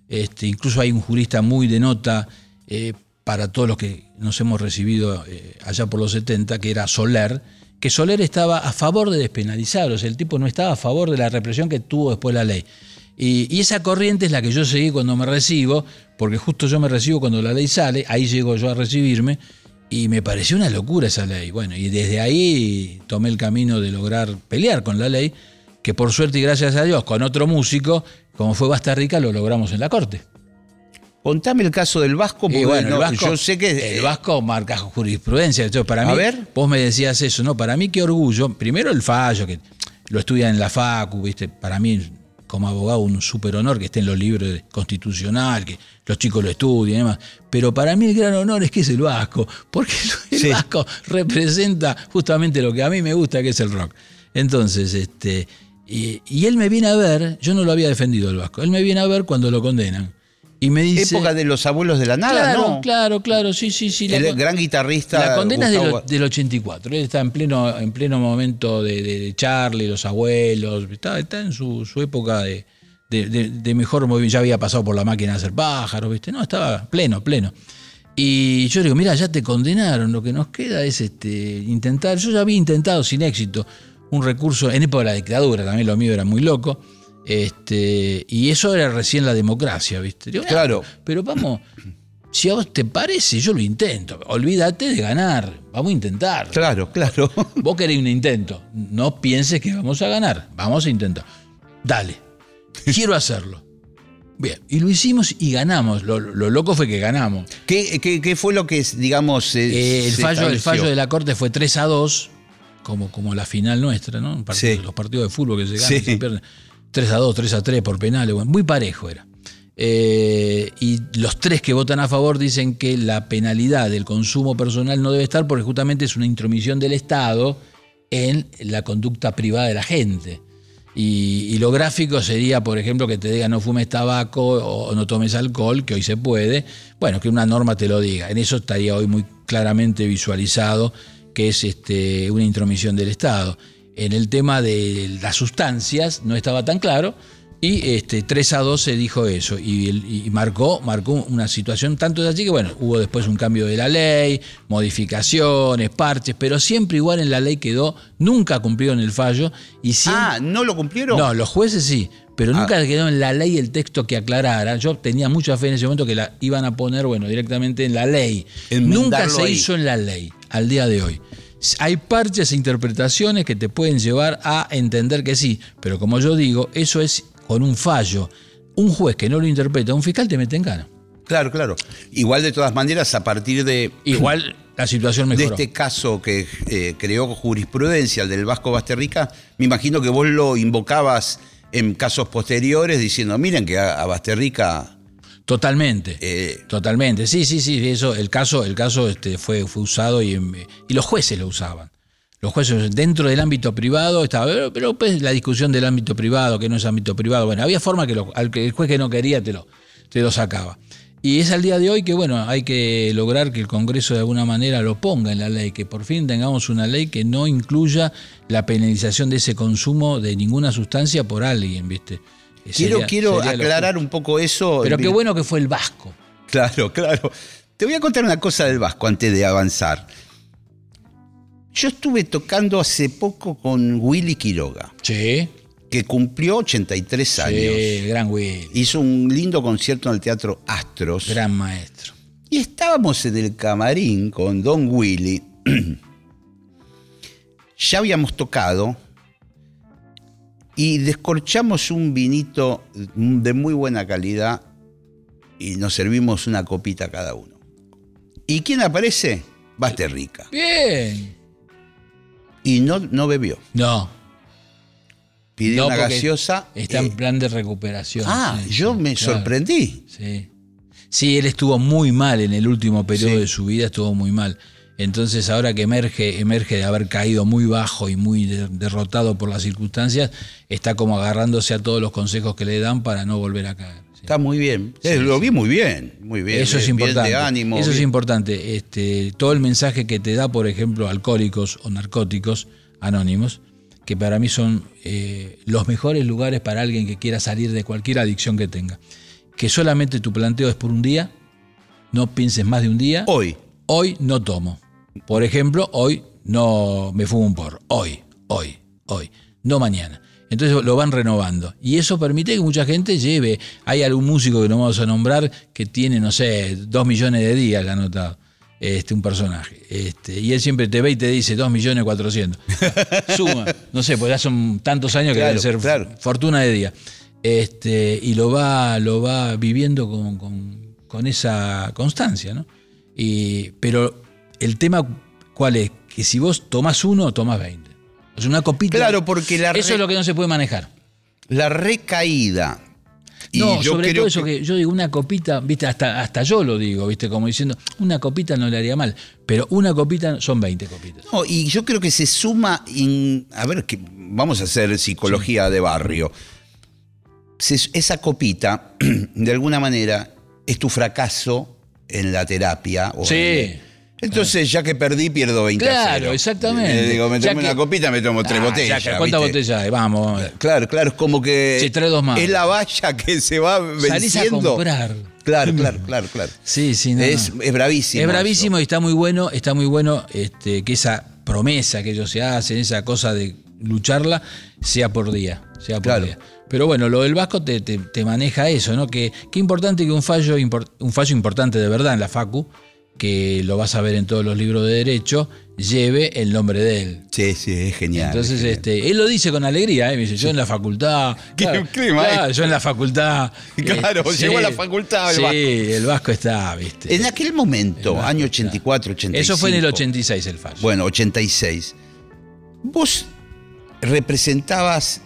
este, incluso hay un jurista muy de nota eh, para todos los que nos hemos recibido allá por los 70, que era Soler, que Soler estaba a favor de despenalizar, o sea, el tipo no estaba a favor de la represión que tuvo después la ley. Y esa corriente es la que yo seguí cuando me recibo, porque justo yo me recibo cuando la ley sale, ahí llego yo a recibirme, y me pareció una locura esa ley. Bueno, y desde ahí tomé el camino de lograr pelear con la ley, que por suerte y gracias a Dios, con otro músico, como fue Basta Rica, lo logramos en la corte. Contame el caso del Vasco, porque bueno, no, el Vasco, yo sé que... el Vasco marca jurisprudencia. Entonces, para A mí, ver. vos me decías eso, ¿no? Para mí, qué orgullo. Primero, el fallo, que lo estudian en la FACU, ¿viste? Para mí, como abogado, un súper honor que esté en los libros constitucional, que los chicos lo estudien y demás. Pero para mí, el gran honor es que es el Vasco, porque el Sí. Vasco representa justamente lo que a mí me gusta, que es el rock. Entonces, este. Y, y él me viene a ver, yo no lo había defendido el Vasco, él me viene a ver cuando lo condenan. Y me dice. Época de los abuelos de la nada, Claro, ¿no? claro, claro, sí, sí, sí. la El con- gran guitarrista. la condena es del, Gustavo- del 84. Él está en pleno, en pleno momento de, de- de Charlie, los abuelos. Está, está en su, su época de, mejor movimiento. Ya había pasado por la máquina de hacer pájaros, ¿viste? No, estaba pleno, pleno. Y yo le digo, mira, ya te condenaron. Lo que nos queda es este, intentar. Yo ya había intentado sin éxito un recurso en época de la dictadura. También lo mío era muy loco. Este, y eso era recién la democracia, ¿viste? Digo, Claro. Pero vamos, si a vos te parece, yo lo intento. Olvídate de ganar. Vamos a intentar. Claro, claro. Vos querés un intento. No pienses que vamos a ganar. Vamos a intentar. Dale. Quiero hacerlo. Bien. Y lo hicimos y ganamos. Lo, lo loco fue que ganamos. ¿Qué, qué, qué fue lo que, digamos, se- Eh, el, fallo, el fallo de la Corte fue 3 a 2, como, como la final nuestra, ¿no? Partido- Sí. Los partidos de fútbol que se ganan Sí. y se pierden. 3 a 2, 3 a 3 por penales. Bueno, muy parejo era. Eh, y los tres que votan a favor dicen que la penalidad del consumo personal no debe estar porque justamente es una intromisión del Estado en la conducta privada de la gente. Y, lo gráfico sería, por ejemplo, que te diga no fumes tabaco o no tomes alcohol, que hoy se puede. Bueno, que una norma te lo diga. En eso estaría hoy muy claramente visualizado que es este, una intromisión del Estado. En el tema de las sustancias no estaba tan claro. Y este, 3 a 2 se dijo eso y, marcó, marcó una situación tanto de así que bueno, hubo después un cambio de la ley, modificaciones, parches, pero siempre igual en la ley quedó, nunca cumplieron el fallo y siempre... Ah, ¿no lo cumplieron? No, los jueces sí, pero nunca quedó en la ley el texto que aclarara. Yo tenía mucha fe en ese momento que la iban a poner, bueno, directamente en la ley. Enmendarlo Nunca se ahí. hizo en la ley, al día de hoy. Hay parches e interpretaciones que te pueden llevar a entender que sí, pero como yo digo, eso es con un fallo. Un juez que no lo interpreta, un fiscal te mete en gana. Claro, claro. Igual de todas maneras, a partir de, Igual la situación de este caso que eh, creó jurisprudencia, el del Vasco Basterrica, me imagino que vos lo invocabas en casos posteriores diciendo, miren que a, a Basterrica... Totalmente. eh, Totalmente. Sí, sí, sí. Eso, el caso, el caso este, fue, fue usado y, y los jueces lo usaban. Los jueces dentro del ámbito privado estaba, pero, pero pues la discusión del ámbito privado, que no es ámbito privado, bueno, había forma que, lo- al que el juez que no quería te lo, te lo sacaba. Y es al día de hoy que, bueno, hay que lograr que el Congreso de alguna manera lo ponga en la ley, que por fin tengamos una ley que no incluya la penalización de ese consumo de ninguna sustancia por alguien, ¿viste? Quiero, Sería- quiero sería lo aclarar un poco eso. Pero qué bueno que fue el Vasco. Claro, claro. Te voy a contar una cosa del Vasco antes de avanzar. Yo estuve tocando hace poco con Willy Quiroga, Sí. que cumplió 83 años. Sí, gran Will, Hizo un lindo concierto en el Teatro Astros. gran maestro. Y estábamos en el camarín con Don Willy. ya habíamos tocado y descorchamos un vinito de muy buena calidad y nos servimos una copita cada uno. ¿Y quién aparece? Basterrica. Bien. Y no, no bebió. No, Pidió No, una porque gaseosa. está en plan de recuperación. ah, sí, yo sí, me claro. sorprendí. Sí. Sí, él estuvo muy mal en el último periodo Sí. de su vida, estuvo muy mal. Entonces, ahora que emerge, emerge de haber caído muy bajo y muy de- derrotado por las circunstancias, está como agarrándose a todos los consejos que le dan para no volver a caer. sí. Está muy bien. Eh, lo vi muy bien. Muy bien. Eso es importante. de ánimo. Eso es importante. Este, todo el mensaje que te da, por ejemplo, alcohólicos o narcóticos anónimos, que para mí son eh, los mejores lugares para alguien que quiera salir de cualquier adicción que tenga. Que solamente tu planteo es por un día, no pienses más de un día. Hoy. Hoy no tomo. Por ejemplo, hoy no me fumo un porro. Hoy, hoy, hoy, no mañana. Entonces lo van renovando. Y eso permite que mucha gente lleve. Hay algún músico que no vamos a nombrar que tiene, no sé, dos millones de días ya anotado. Este, un personaje. Este, y él siempre te ve y te dice dos millones cuatrocientos. Suma. No sé, pues ya son tantos años que Claro, deben ser claro. fortuna de día. Este, y lo va, lo va viviendo con, con- con esa constancia, ¿no? Y, pero el tema, ¿cuál es? Que si vos tomás uno, tomás 20. Es una copita. Claro, porque la Eso es lo que no se puede manejar. La recaída. Y no, yo sobre creo todo eso que... yo digo, una copita, viste, hasta, hasta yo lo digo, viste, como diciendo, una copita no le haría mal, pero una copita son 20 copitas. No, y yo creo que se suma, en- a ver, que vamos a hacer psicología de barrio. Se- esa copita, de alguna manera, es tu fracaso en la terapia. o Sí. en- entonces, ya que perdí, pierdo 20 a Claro, exactamente. Eh, digo, me tomo que- una copita, me tomo tres Ah, botellas. ya que, ¿Cuántas ¿viste? botellas hay? Vamos. Claro, claro, es como que. Sí, tres, dos más. Es la valla que se va Salís a venciendo. comprar. Claro, claro, claro, claro. Sí, sí, no, es, no. es bravísimo. Es eso. bravísimo y está muy bueno, está muy bueno este, que esa promesa que ellos se hacen, esa cosa de lucharla, sea por día. Sea por Claro. día. Pero bueno, lo del Vasco te, te- te maneja eso, ¿no? Que, qué importante que un fallo, un fallo importante de verdad en la Facu, que lo vas a ver en todos los libros de derecho, lleve el nombre de él. Sí, sí, es genial. Entonces, es genial. este, él lo dice con alegría, ¿eh? Me dice, yo en la facultad. Qué- Claro, qué claro, maestro. yo en la facultad. Claro, eh, llegó a la facultad el sí, Vasco. el Vasco está, ¿viste? En aquel momento, año está. 84, 85. Eso fue en el 86 el fallo. Bueno, 86. Vos representabas.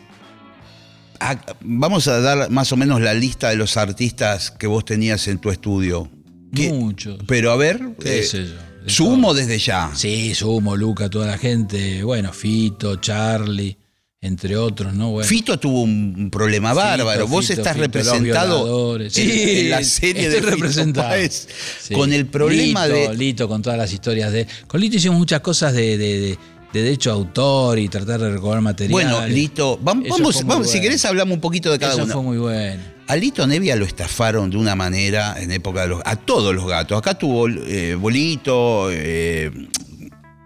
a- vamos a dar más o menos la lista de los artistas que vos tenías en tu estudio. ¿Qué- Muchos. Pero a ver, ¿Qué eh, sé yo? Sumo desde ya. Sí, Sumo, Luca, toda la gente. Bueno, Fito, Charlie, entre otros, ¿no? Bueno, Fito tuvo un problema bárbaro. Vos Fito, estás Fito, representado en, Sí, en la serie de representado. Páez Sí. con el problema Lito, de Lito, con todas las historias de. Con Lito hicimos muchas cosas de, de, de- de derecho a autor y tratar de recobrar material. Bueno, Eso vamos, muy vamos, si querés hablamos un poquito de cada Eso uno. fue muy bueno. A Lito Nevia lo estafaron de una manera en época de los. a todos los gatos. Acá tuvo eh, Bolito, eh,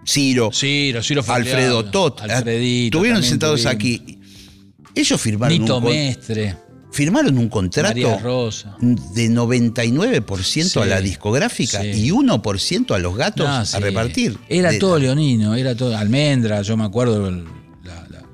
Ciro, Ciro, Ciro Alfredo Tot. Alfredito. Estuvieron sentados tuvimos. aquí. Ellos firmaron Nito un, Mestre, firmaron un contrato Rosa. de 99% a la discográfica sí. y 1% a los gatos No, a repartir. Era De- todo leonino, era todo. Almendra, yo me acuerdo el- la, la-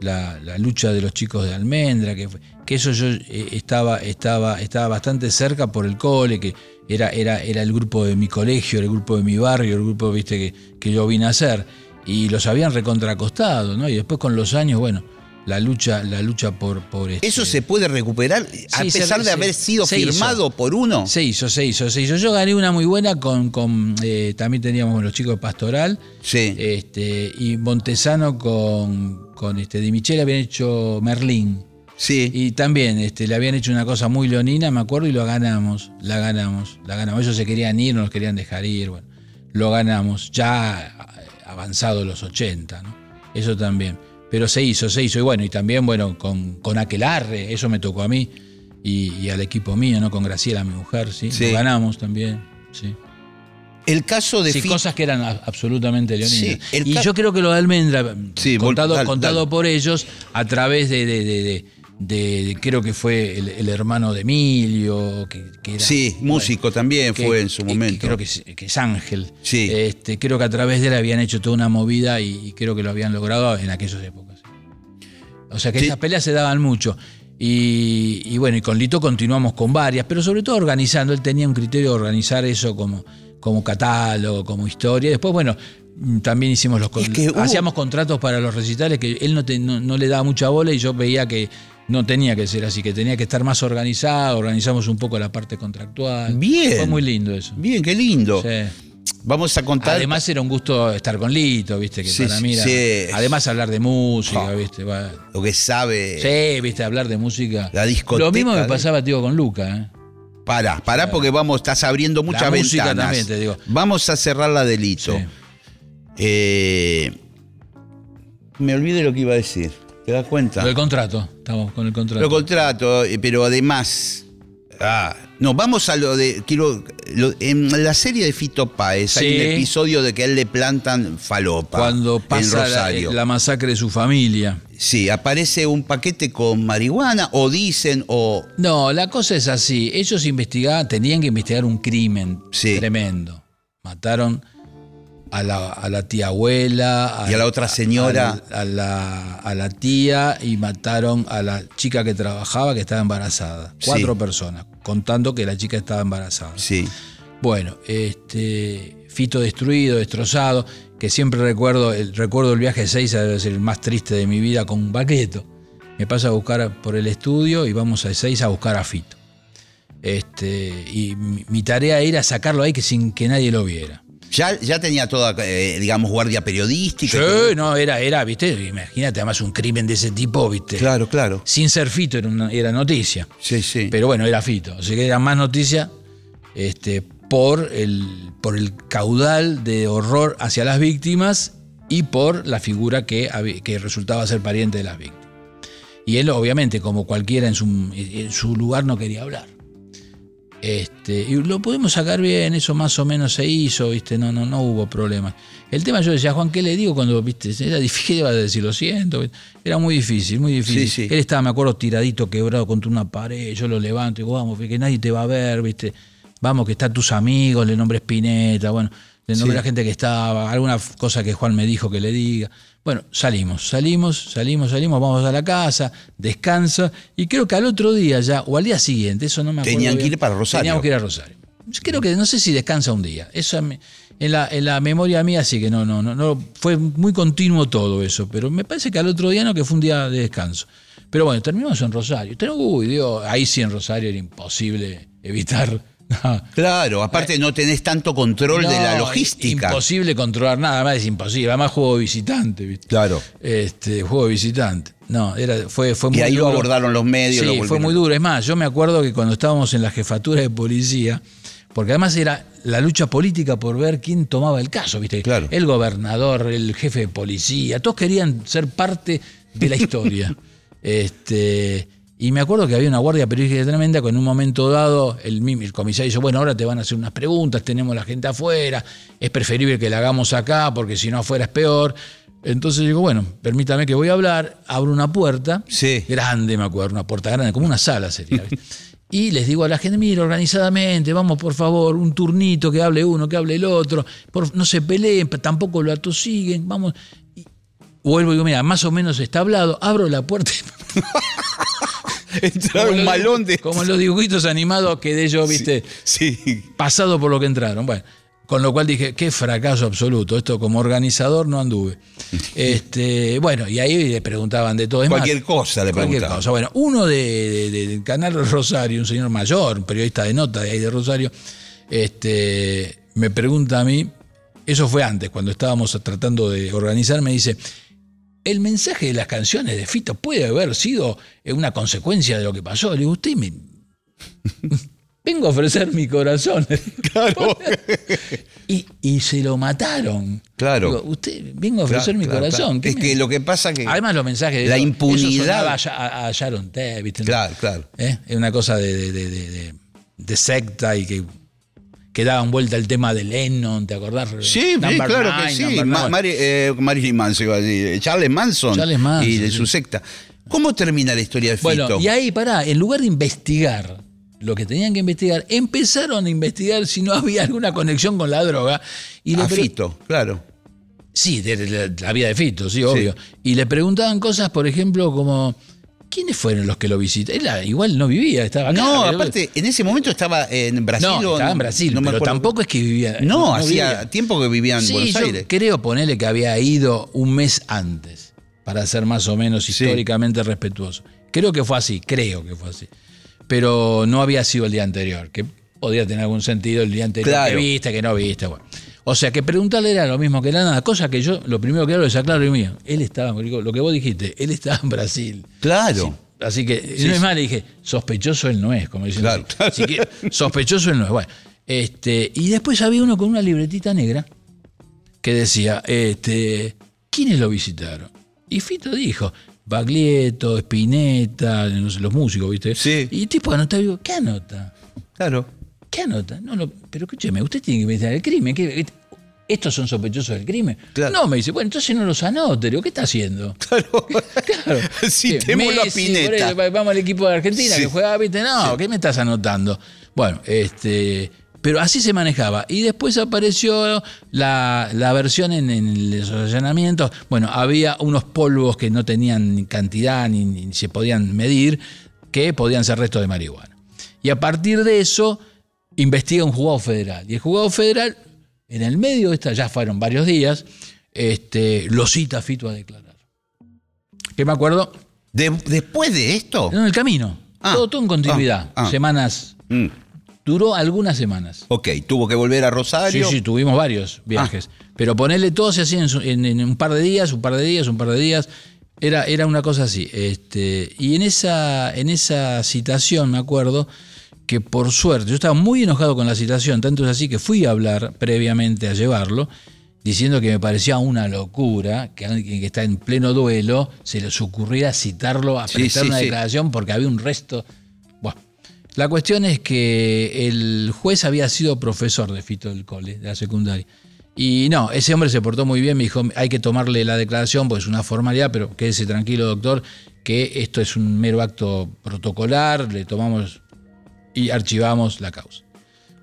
la- la lucha de los chicos de Almendra, que, fue- que eso yo eh, estaba, estaba, estaba bastante cerca por el cole, que era, era, era el grupo de mi colegio, era el grupo de mi barrio, el grupo viste que, que yo vine a hacer. Y los habían recontracostado, ¿no? Y después con los años, bueno, la lucha, la lucha por, por este- ¿Eso se puede recuperar a Sí, se- pesar de haber sido hizo. firmado por uno? Se hizo, se hizo, se hizo. Yo gané una muy buena con, con eh, también teníamos los chicos de Pastoral, Sí. este, y Montesano con, con este, Di Michele habían hecho Merlín. Sí. Y también este, le habían hecho una cosa muy leonina, me acuerdo, y lo ganamos, la ganamos, la ganamos. Ellos se querían ir, no nos querían dejar ir, bueno, lo ganamos, ya avanzado los 80, ¿no? Eso también. Pero se hizo, se hizo, y bueno, y también, bueno, con, con Aquelarre, eso me tocó a mí, y, y al equipo mío, ¿no? Con Graciela, mi mujer, sí, Sí. lo ganamos también, sí. El caso de Sí, Fito- cosas que eran absolutamente leoninas. Sí, y yo creo que lo de Almendra, Sí, vol- contado, dale, contado dale. por ellos, a través de, de- de- de- de- creo que fue el, el hermano de Emilio, que, que era- Sí, músico también que- fue en su momento. creo que es, que es Ángel. Sí. Este, creo que a través de él habían hecho toda una movida y, y creo que lo habían logrado en aquellas épocas. O sea que Sí. esas peleas se daban mucho. Y, y bueno, y con Lito continuamos con varias, pero sobre todo organizando. Él tenía un criterio de organizar eso como, como catálogo, como historia. Después, bueno, mm, también hicimos los Es que hacíamos contratos para los recitales que él no, te- no- no le daba mucha bola y yo veía que no tenía que ser así, que tenía que estar más organizado. Organizamos un poco la parte contractual. Bien. Fue muy lindo eso. Bien, qué lindo. Sí. Vamos a contar. Además era un gusto estar con Lito, viste, que Sí, para sí, mí era- sí. Además hablar de música, Ah. viste. lo que sabe. Sí, viste, hablar de música. La discoteca Lo mismo me de- pasaba, tío, con Luca, ¿eh? Pará, pará porque vamos, estás abriendo muchas música ventanas. también, te digo. Vamos a cerrar la delito. Sí. Eh, me olvidé lo que iba a decir. ¿Te das cuenta? Lo del contrato, estamos con el contrato. Lo contrato, eh, pero además. Ah, no, vamos a lo de. Quiero. lo- en la serie de Fito Páez hay un episodio de que a él le plantan falopa. Cuando en pasa la masacre de su familia. Sí, aparece un paquete con marihuana, o dicen, o. No, la cosa es así. Ellos investigaban, tenían que investigar un crimen Sí. tremendo. Mataron a la, a la tía abuela. Y a la otra señora. A, a la, a la tía y mataron a la chica que trabajaba que estaba embarazada. Sí. Cuatro personas, contando que la chica estaba embarazada. Sí. Bueno, este Fito destruido, destrozado, que siempre recuerdo, el, recuerdo el viaje 6, debe ser el más triste de mi vida con Baqueto. Me pasa a buscar por el estudio y vamos a 6 a buscar a Fito. Este, y mi, mi tarea era sacarlo ahí que sin que nadie lo viera. Ya, ya tenía toda, eh, digamos, guardia periodística. Sí, no, era, era, viste, imagínate, además un crimen de ese tipo, viste. Claro, claro. Sin ser Fito era, una- era noticia. Sí, sí. Pero bueno, era Fito. Así que era más noticia este, por, el, por el caudal de horror hacia las víctimas y por la figura que, que resultaba ser pariente de las víctimas. Y él, obviamente, como cualquiera en su, en su lugar, no quería hablar. Este, y lo pudimos sacar bien, eso más o menos se hizo, ¿viste? No, no, no hubo problema. El tema yo decía, Juan, ¿qué le digo cuando, viste? Era difícil, iba a decir, lo siento. ¿viste? Era muy difícil, muy difícil. Sí, sí. Él estaba, me acuerdo, tiradito, quebrado contra una pared, yo lo levanto y digo, vamos, que nadie te va a ver, ¿viste? Vamos, que están tus amigos, le nombré Spinetta, bueno, nombré Sí. a la gente que estaba, alguna cosa que Juan me dijo que le diga. Bueno, salimos, salimos, salimos, salimos, vamos a la casa, descansa, y creo que al otro día ya, o al día siguiente, eso no me acuerdo. Tenían que ir para Rosario. Teníamos que ir a Rosario. Yo creo que no sé si descansa un día. Eso en, la, en la memoria mía sí que no, no, no, no. Fue muy continuo todo eso. Pero me parece que al otro día no, que fue un día de descanso. Pero bueno, terminamos en Rosario. Uy, Dios, ahí sí en Rosario era imposible evitar. Claro, aparte no tenés tanto control de la logística. Imposible controlar nada más, es imposible. Además, juego visitante, ¿viste? Claro. Este, juego visitante. No, era, fue, fue muy Y ahí lo duro. abordaron los medios. Sí, lo fue muy duro. Es más, yo me acuerdo que cuando estábamos en la jefatura de policía, porque además era la lucha política por ver quién tomaba el caso, ¿viste? Claro. El gobernador, el jefe de policía, todos querían ser parte de la historia. este, y me acuerdo que había una guardia periodística tremenda que en un momento dado el, el comisario dijo, bueno, ahora te van a hacer unas preguntas, tenemos la gente afuera, es preferible que la hagamos acá porque si no afuera es peor. Entonces digo, bueno, permítame que voy a hablar, abro una puerta, Sí. grande, me acuerdo, una puerta grande, como una sala sería. Y les digo a la gente, mira, organizadamente, vamos por favor, un turnito, que hable uno, que hable el otro, por- no se peleen, tampoco lo atosiguen, vamos. Y vuelvo y digo, mira, más o menos está hablado, abro la puerta. Entraba un los- malón de. Como los dibujitos animados que de ellos, viste, Sí. pasado por lo que entraron. Bueno, Con lo cual dije, qué fracaso absoluto. Esto como organizador no anduve. Este, bueno, y ahí le preguntaban de todo. Es más, Cualquier cosa le Cualquier preguntaban. cosa. Bueno, uno de- del canal Rosario, un señor mayor, un periodista de nota de ahí de Rosario, este, me pregunta a mí, eso fue antes, cuando estábamos tratando de organizar, me dice, ¿el mensaje de las canciones de Fito puede haber sido eh, una consecuencia de lo que pasó? Le digo, usted me... Vengo a ofrecer mi corazón. Claro. y, y se lo mataron. Claro. Digo, usted, vengo a ofrecer Claro, mi claro, corazón. claro. ¿Qué Es me- que lo que pasa que. Además, los mensajes de La eso- impunidad. Eso a, a, Sharon Tate, ¿viste? Claro, claro. ¿Eh? Es una cosa de- de secta y que, que daban vuelta el tema de Lennon, ¿te acordás? Sí, claro nine, que sí. Ma-. Mari- eh, Marilyn Manson, iba a decir. Charles Manson. Charles Manson, Y de sí. su secta. ¿Cómo termina la historia de Fito? Bueno, y ahí, pará, en lugar de investigar lo que tenían que investigar, empezaron a investigar si no había alguna conexión con la droga. Y a Fito, claro. Sí, de la, la vida de Fito, sí, obvio. Y le preguntaban cosas, por ejemplo, como. ¿Quiénes fueron los que lo visitaron? Él ah, igual no vivía, estaba acá. No, pero- aparte, en ese momento estaba en Brasil. No, estaba en Brasil, no pero acuerdo. tampoco es que vivía. No, hacía vivía. tiempo que vivía en Sí, Buenos yo Aires. creo ponerle que había ido un mes antes, para ser más o menos Sí. históricamente respetuoso. Creo que fue así, creo que fue así. Pero no había sido el día anterior, que podía tener algún sentido el día anterior. Claro. Que viste, que no viste, bueno. O sea, que preguntarle era lo mismo que la nada, cosa que yo, lo primero que hago es aclarar, mío, él estaba, lo que vos dijiste, él estaba en Brasil. Claro. Así que, Sí, no es más, le dije, sospechoso él no es, como dicen. Claro, así. Así que, sospechoso él no es. Bueno, este, y después había uno con una libretita negra que decía, este, ¿quiénes lo visitaron? Y Fito dijo, Baglietto, Spinetta, no sé, los músicos, ¿viste? Sí. Y tipo anota, digo, ¿qué anota? Claro. ¿Qué anota? No, no, pero escúcheme, usted tiene que investigar el crimen. ¿qué- ¿Estos son sospechosos del crimen? Claro. No, me dice, bueno, entonces no los anote, ¿qué está haciendo? Claro. Claro. Citémoslo a Messi, Pineta. vamos al equipo de Argentina Sí. que juega, ¿viste? No, ¿qué me estás anotando? Bueno, este. Pero así se manejaba. Y después apareció la, la versión en, en los allanamientos. Bueno, había unos polvos que no tenían cantidad ni, ni se podían medir, que podían ser restos de marihuana. Y a partir de eso, investiga un juzgado federal. Y el juzgado federal, en el medio de esta, ya fueron varios días, este, lo cita a Fito a declarar. Que me acuerdo, De- después de esto. en el camino. Ah, todo, todo en continuidad. ah, ah. Semanas. Mm, Duró algunas semanas. ok, tuvo que volver a Sí, Rosario. sí, tuvimos varios viajes. Pero ponerle todo se hacía en un par de días, un par de días, un par de días. Era, era una cosa así. Este, y en esa, en esa citación me acuerdo que por suerte, yo estaba muy enojado con la citación, tanto es así que fui a hablar previamente a llevarlo, diciendo que me parecía una locura que alguien que está en pleno duelo se les ocurriera citarlo a prestar sí, una sí. declaración porque había un resto. Bueno, la cuestión es que el juez había sido profesor de Fito del Cole, de la secundaria. Y no, ese hombre se portó muy bien, me dijo, hay que tomarle la declaración, pues es una formalidad, pero quédese tranquilo, doctor, que esto es un mero acto protocolar, le tomamos y archivamos la causa.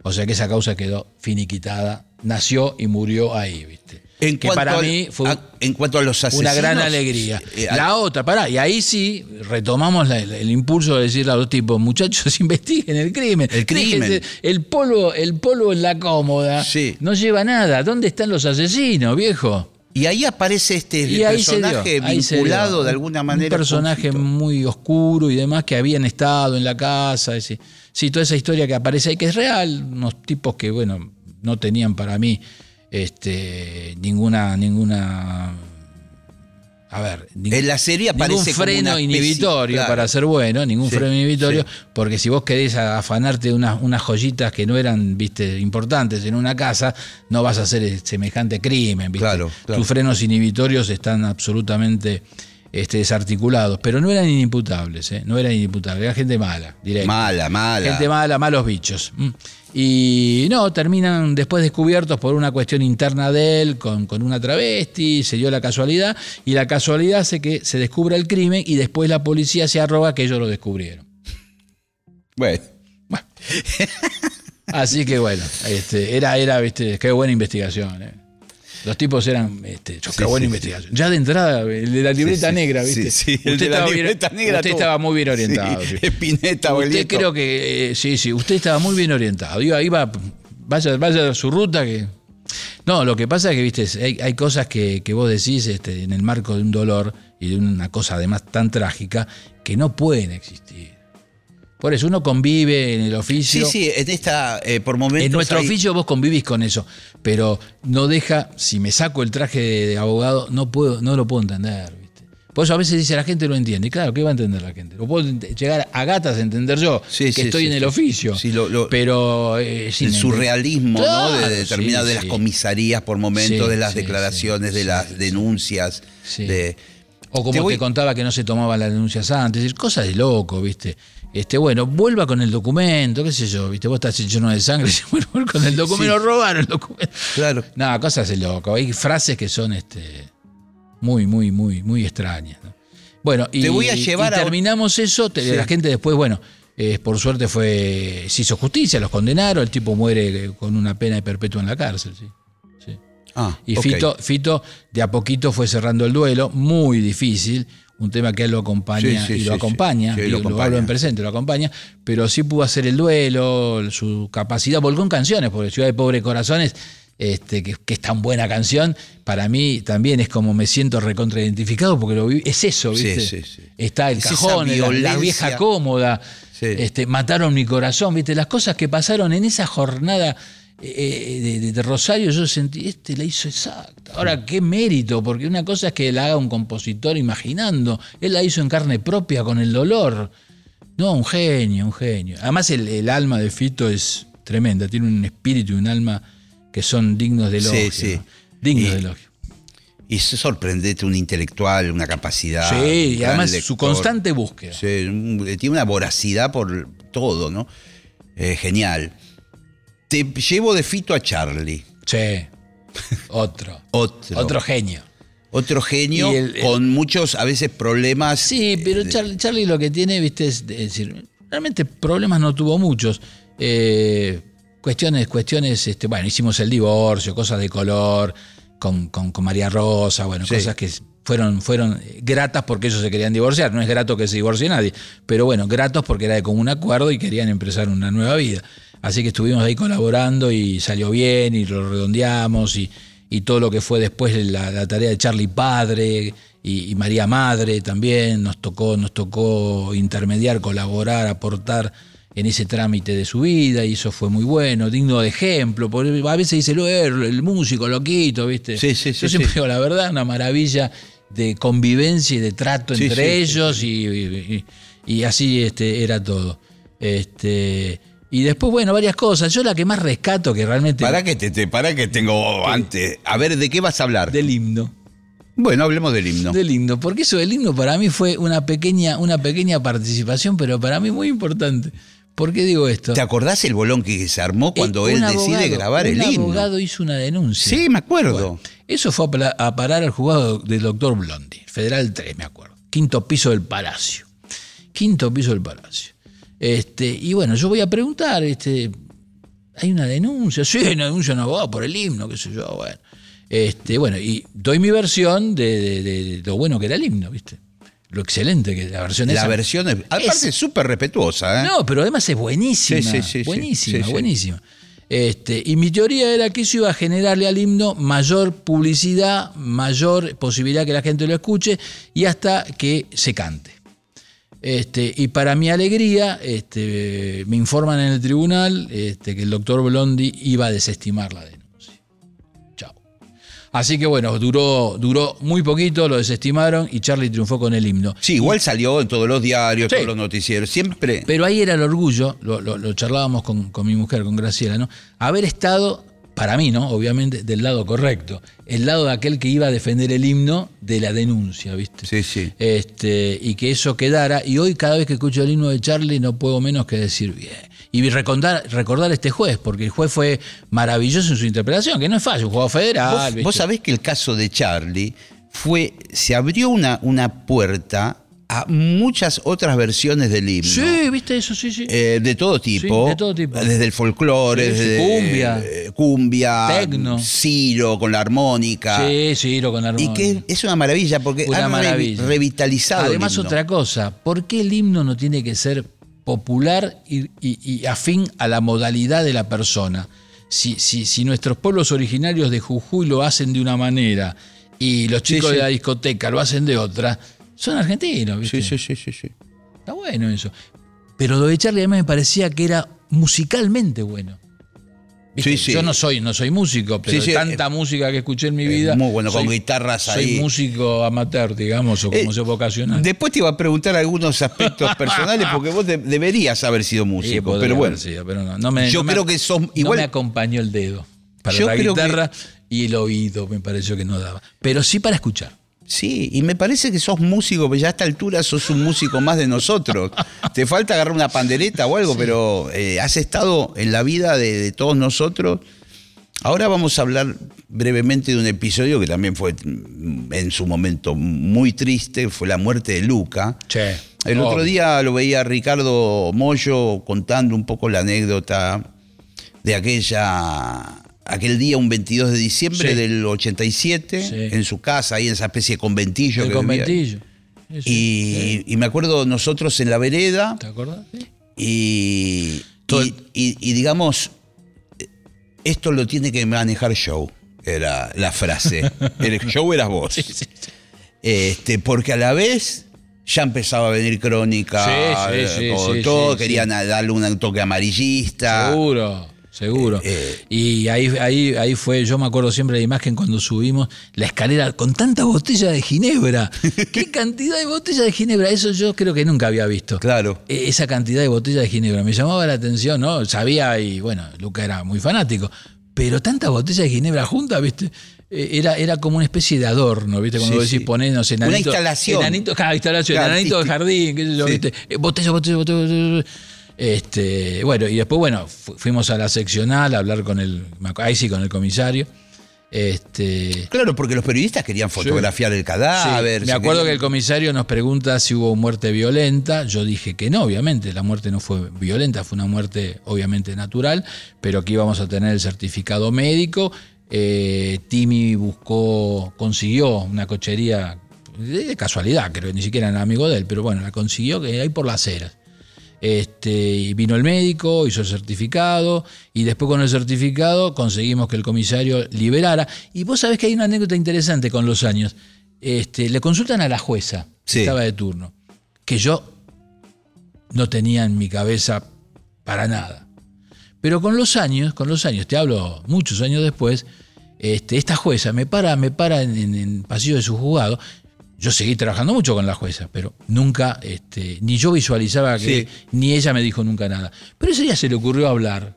O sea que esa causa quedó finiquitada, nació y murió ahí, ¿viste? En que para al- mí fue a- en cuanto a los asesinos. una gran alegría. eh, la otra, pará, y ahí sí retomamos la- el, el impulso de decirle a los tipos, muchachos, investiguen el crimen. El crimen. El polvo, el polvo en la cómoda Sí. no lleva nada. ¿Dónde están los asesinos, viejo? Y ahí aparece este Y dio, personaje vinculado de alguna manera. Un personaje muy oscuro y demás que habían estado en la casa. ese- sí, toda esa historia que aparece ahí, que es real. Unos tipos que, bueno, no tenían para mí este, ninguna, ninguna. A ver, ning- En la serie ningún freno especie- inhibitorio claro. para ser bueno, ningún Sí, freno inhibitorio, sí. porque si vos querés afanarte unas, unas joyitas que no eran, viste, importantes en una casa, no vas a hacer semejante crimen, viste. Claro, claro. Tus frenos inhibitorios están absolutamente este, desarticulados, pero no eran inimputables, ¿eh? no eran inimputables, era gente mala, directa. Mala, mala. Gente mala, malos bichos. Mm. Y no, terminan después descubiertos por una cuestión interna de él, con, con una travesti, se dio la casualidad, y la casualidad hace que se descubra el crimen y después la policía se arroga que ellos lo descubrieron. Bueno, Así que bueno, este, era, era, viste, qué buena investigación. eh. Los tipos eran, este, qué Sí, buena sí, investigación. Ya de entrada, el de la libreta negra, viste. sí, el de la bien- libreta negra usted estaba muy bien orientado. Spinetta, Usted creo que, eh, sí, sí, usted estaba muy bien orientado. Iba, iba vaya, vaya a su ruta que No, lo que pasa es que, viste, hay, hay cosas que, que vos decís este, en el marco de un dolor y de una cosa además tan trágica que no pueden existir. Por eso uno convive en el oficio. Sí, sí, en esta, eh, por momentos. En nuestro hay- oficio vos convivís con eso, pero no deja, si me saco el traje de, de abogado, no puedo, no lo puedo entender, ¿viste? Por eso a veces dice la gente lo entiende. Y claro, ¿qué va a entender la gente? Lo puedo llegar a gatas a entender yo, Sí, que sí, estoy sí, en el oficio. Sí, lo- lo- pero eh, el surrealismo, ¿no? De determinadas de las comisarías por momentos, de las declaraciones, de las denuncias. Sí. De, O como Te te, contaba que no se tomaban las denuncias antes, es cosas de loco, ¿viste? Este, bueno, vuelva con el documento, qué sé yo, ¿viste? Vos estás lleno de sangre, bueno, con el documento, Sí. robaron el documento. claro. No, cosas de loco. Hay frases que son este, muy, muy, muy, muy extrañas. ¿no? Bueno, y, Te voy a llevar y a- terminamos eso. te- Sí. La gente después, bueno, eh, por suerte fue se hizo justicia, los condenaron. El tipo muere eh, con una pena de perpetua en la cárcel. Sí. Sí. Ah, Y. Fito, Fito de a poquito fue cerrando el duelo, muy difícil, un tema que él lo acompaña Sí, sí, y lo sí, acompaña, y lo hablo en presente, lo acompaña, pero sí pudo hacer el duelo, su capacidad, volcó en canciones, porque Ciudad de Pobres Corazones, este, que, que es tan buena canción, para mí también es como me siento recontraidentificado porque lo viví, es eso, ¿viste? sí, sí. Está el Es cajón, la- la, vieja cómoda, este, mataron mi corazón, ¿viste? Las cosas que pasaron en esa jornada eh, de, Rosario, yo sentí, este la hizo exacta. Ahora, qué mérito, porque una cosa es que la haga un compositor imaginando, él la hizo en carne propia con el dolor. No, un genio, un genio. Además, el, el alma de Fito es tremenda, tiene un espíritu y un alma que son dignos de Sí, elogio. sí. ¿no? Dignos Y- de elogio. Y es sorprendente, un intelectual, una capacidad. Sí, un y además su constante búsqueda. Sí, tiene una voracidad por todo, ¿no? Eh, genial. Te llevo de Fito a Charlie. Sí. Otro. Otro. Otro genio. Otro genio Y el- el- con muchos, a veces, problemas. Sí, pero Charlie, Charlie lo que tiene, viste, es, es decir, realmente problemas no tuvo muchos. Eh, cuestiones, cuestiones, este, bueno, hicimos el divorcio, cosas de color, con, con- con María Rosa, bueno, Sí. cosas que fueron, fueron gratas porque ellos se querían divorciar. No es grato que se divorcie nadie, pero bueno, gratos porque era de común acuerdo y querían empezar una nueva vida. Así que estuvimos ahí colaborando y salió bien y lo redondeamos y, y todo lo que fue después la, la tarea de Charlie Padre y, y María Madre también nos tocó, nos tocó intermediar, colaborar, aportar en ese trámite de su vida y eso fue muy bueno, digno de ejemplo. porque a veces dice, "Lo, el, el músico, loquito, ¿viste? Sí, sí, sí, Yo siempre digo, la verdad, una maravilla de convivencia y de trato entre ellos Y, y- y así este, era todo. Este, y después, bueno, varias cosas. Yo la que más rescato, que realmente... Para que te, te- para que tengo antes. A ver, ¿de qué vas a hablar? Del himno. Bueno, hablemos del himno. Del himno, porque eso del himno para mí fue una pequeña, una pequeña participación, pero para mí muy importante. ¿Por qué digo esto? ¿Te acordás el bolón que se armó cuando Eh, él un decide abogado- grabar el un himno? abogado hizo una denuncia. Sí, me acuerdo. Bueno, eso fue a parar al juzgado del doctor Blondi, Federal 3, me acuerdo. Quinto piso del Palacio. Quinto piso del Palacio. Este, y bueno, yo voy a preguntar, este, hay una denuncia, sí, hay una denuncia de un abogado por el himno, qué sé yo, bueno. Este, bueno, y doy mi versión de, de- de lo bueno que era el himno, ¿viste? Lo excelente que la versión La esa. versión, es- aparte, es súper respetuosa, ¿eh? No, pero además es buenísima. Sí, sí, sí, buenísima, buenísima. Este, y mi teoría era que eso iba a generarle al himno mayor publicidad, mayor posibilidad que la gente lo escuche y hasta que se cante. Este, y para mi alegría, este, me informan en el tribunal este, que el doctor Blondi iba a desestimar la denuncia. Chao. Así que bueno, duró, duró muy poquito, lo desestimaron y Charlie triunfó con el himno. Sí, igual salió en todos los diarios, Sí. todos los noticieros. Siempre. Pero ahí era el orgullo, lo, lo- lo charlábamos con, con mi mujer, con Graciela, ¿no? Haber estado, para mí, ¿no? Obviamente, del lado correcto. El lado de aquel que iba a defender el himno de la denuncia, ¿viste? Sí, sí. Este, y que eso quedara. Y hoy, cada vez que escucho el himno de Charlie, no puedo menos que decir bien. Y recordar, recordar a este juez, porque el juez fue maravilloso en su interpretación, que no es fácil, un juego federal. Vos, sabés que el caso de Charlie fue. Se abrió una, una puerta a muchas otras versiones del himno. Sí, ¿viste eso? Sí, sí. Eh, de todo tipo. Sí, de todo tipo. Desde el folclore, Sí, cumbia. eh, cumbia, Tecno. Ciro con la armónica. sí, lo con Y armonía. que es una maravilla porque Una maravilla. revitalizado. el Además, himno. otra cosa, ¿por qué el himno no tiene que ser popular y, y- y afín a la modalidad de la persona? si, si, si nuestros pueblos originarios de Jujuy lo hacen de una manera y los chicos sí. de la discoteca lo hacen de otra, son argentinos, ¿viste? Sí, sí, sí, sí, sí. Está bueno eso. Pero lo de Charlie además me parecía que era musicalmente bueno. Sí, sí. Yo no soy, no soy músico, pero Sí, tanta música que escuché en mi vida. muy bueno, con soy- guitarras soy ahí. músico amateur, digamos, o como Eh, sea vocacional. Después te iba a preguntar algunos aspectos personales porque vos de- deberías haber sido músico, pero bueno. haber sido, pero no, no me, Yo no me- creo que sos no igual- me acompañó el dedo para Yo la que- guitarra y el oído me pareció que no daba. Pero sí para escuchar. Sí, y me parece que sos músico, pero ya a esta altura sos un músico más de nosotros. Te falta agarrar una pandereta o algo, pero eh, has estado en la vida de, de todos nosotros. Ahora vamos a hablar brevemente de un episodio que también fue mm, en su momento muy triste, fue la muerte de Luca. Che. El otro día lo veía a Ricardo Mollo contando un poco la anécdota de aquella aquel día, un 22 de diciembre Sí. del 87, Sí. en su casa, ahí en esa especie de conventillo. El que conventillo. Sí. Y, me acuerdo nosotros en la vereda ¿Te? Sí. y, Todo y, y- digamos, esto lo tiene que manejar Show, era la frase. El show eras vos. Este, porque a la vez ya empezaba a venir crónica, eh, todo, sí, querían darle un toque amarillista. Seguro, seguro. Eh, y ahí, ahí, ahí fue, yo me acuerdo siempre de la imagen cuando subimos la escalera con tanta botella de ginebra. ¿Qué cantidad de botella de ginebra? Eso yo creo que nunca había visto. Claro. E- Esa cantidad de botella de ginebra. Me llamaba la atención, ¿no? Sabía y bueno, Luca era muy fanático. Pero tanta botella de ginebra junta, ¿viste? Eh, Era, era como una especie de adorno, ¿viste? Cuando Sí, vos decís sí. ponés, no sé, Una enanito, instalación. Enanito, claro, instalación, Claro, enanito de sí, jardín, qué sé yo. ¿viste? Eh, Botella, botella, botella, botella. Este, bueno, y después, bueno, fu- fuimos a la seccional a hablar con el, ahí sí, con el comisario. Este, Claro, porque los periodistas querían fotografiar el Sí, cadáver. me acuerdo que el comisario nos pregunta si hubo muerte violenta. Yo dije que no, obviamente, la muerte no fue violenta, fue una muerte obviamente natural, pero que íbamos a tener el certificado médico. Eh, Timmy buscó, consiguió una cochería de casualidad, creo que ni siquiera era amigo de él, pero bueno, la consiguió que ahí por las eras. Este, y vino el médico, hizo el certificado, y después con el certificado conseguimos que el comisario liberara. Y vos sabés que hay una anécdota interesante con los años. Este, le consultan a la jueza, que estaba de turno, que yo no tenía en mi cabeza para nada. Pero con los años, con los años, te hablo muchos años después, este, esta jueza me para, me para en, en, en pasillo de su juzgado. Yo seguí trabajando mucho con la jueza, pero nunca, este, ni yo visualizaba que, Sí. ni ella me dijo nunca nada. Pero ese día se le ocurrió hablar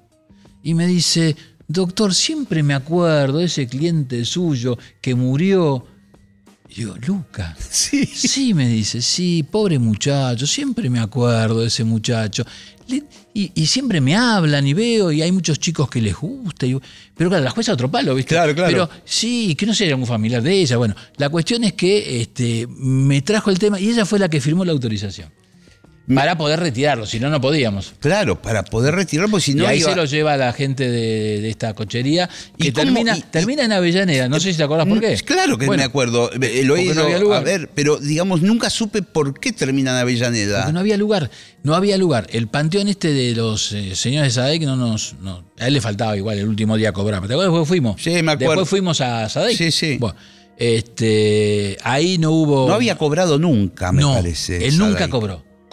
y me dice, doctor, siempre me acuerdo de ese cliente suyo que murió. Y digo, Luca. Sí. Sí, me dice, sí, pobre muchacho, siempre me acuerdo de ese muchacho. Le- y, y siempre me hablan y veo, y hay muchos chicos que les gusta. y- pero claro, la jueza otro palo, ¿viste? Claro, claro. Pero sí, que no sea algún familiar de ella. Bueno, la cuestión es que este, me trajo el tema y ella fue la que firmó la autorización. Para poder retirarlo, si no, no podíamos. Claro, para poder retirarlo, porque si no y ahí iba- se lo lleva la gente de, de esta cochería, ¿Y que termina, Y- y- termina en Avellaneda. No sé si te acordás por qué. Claro que Bueno, me acuerdo. Eh, Lo he no ido había a ver, pero digamos, nunca supe por qué termina en Avellaneda. Porque no había lugar, no había lugar. El panteón este de los eh, señores de Sadek no nos. no- a él le faltaba igual el último día cobrar. ¿Te acuerdas? Después fuimos. Sí, me acuerdo. Después fuimos a Sadek. Sí, sí. Bueno, este, ahí no hubo. No había cobrado nunca, me No, parece. él nunca Sadai.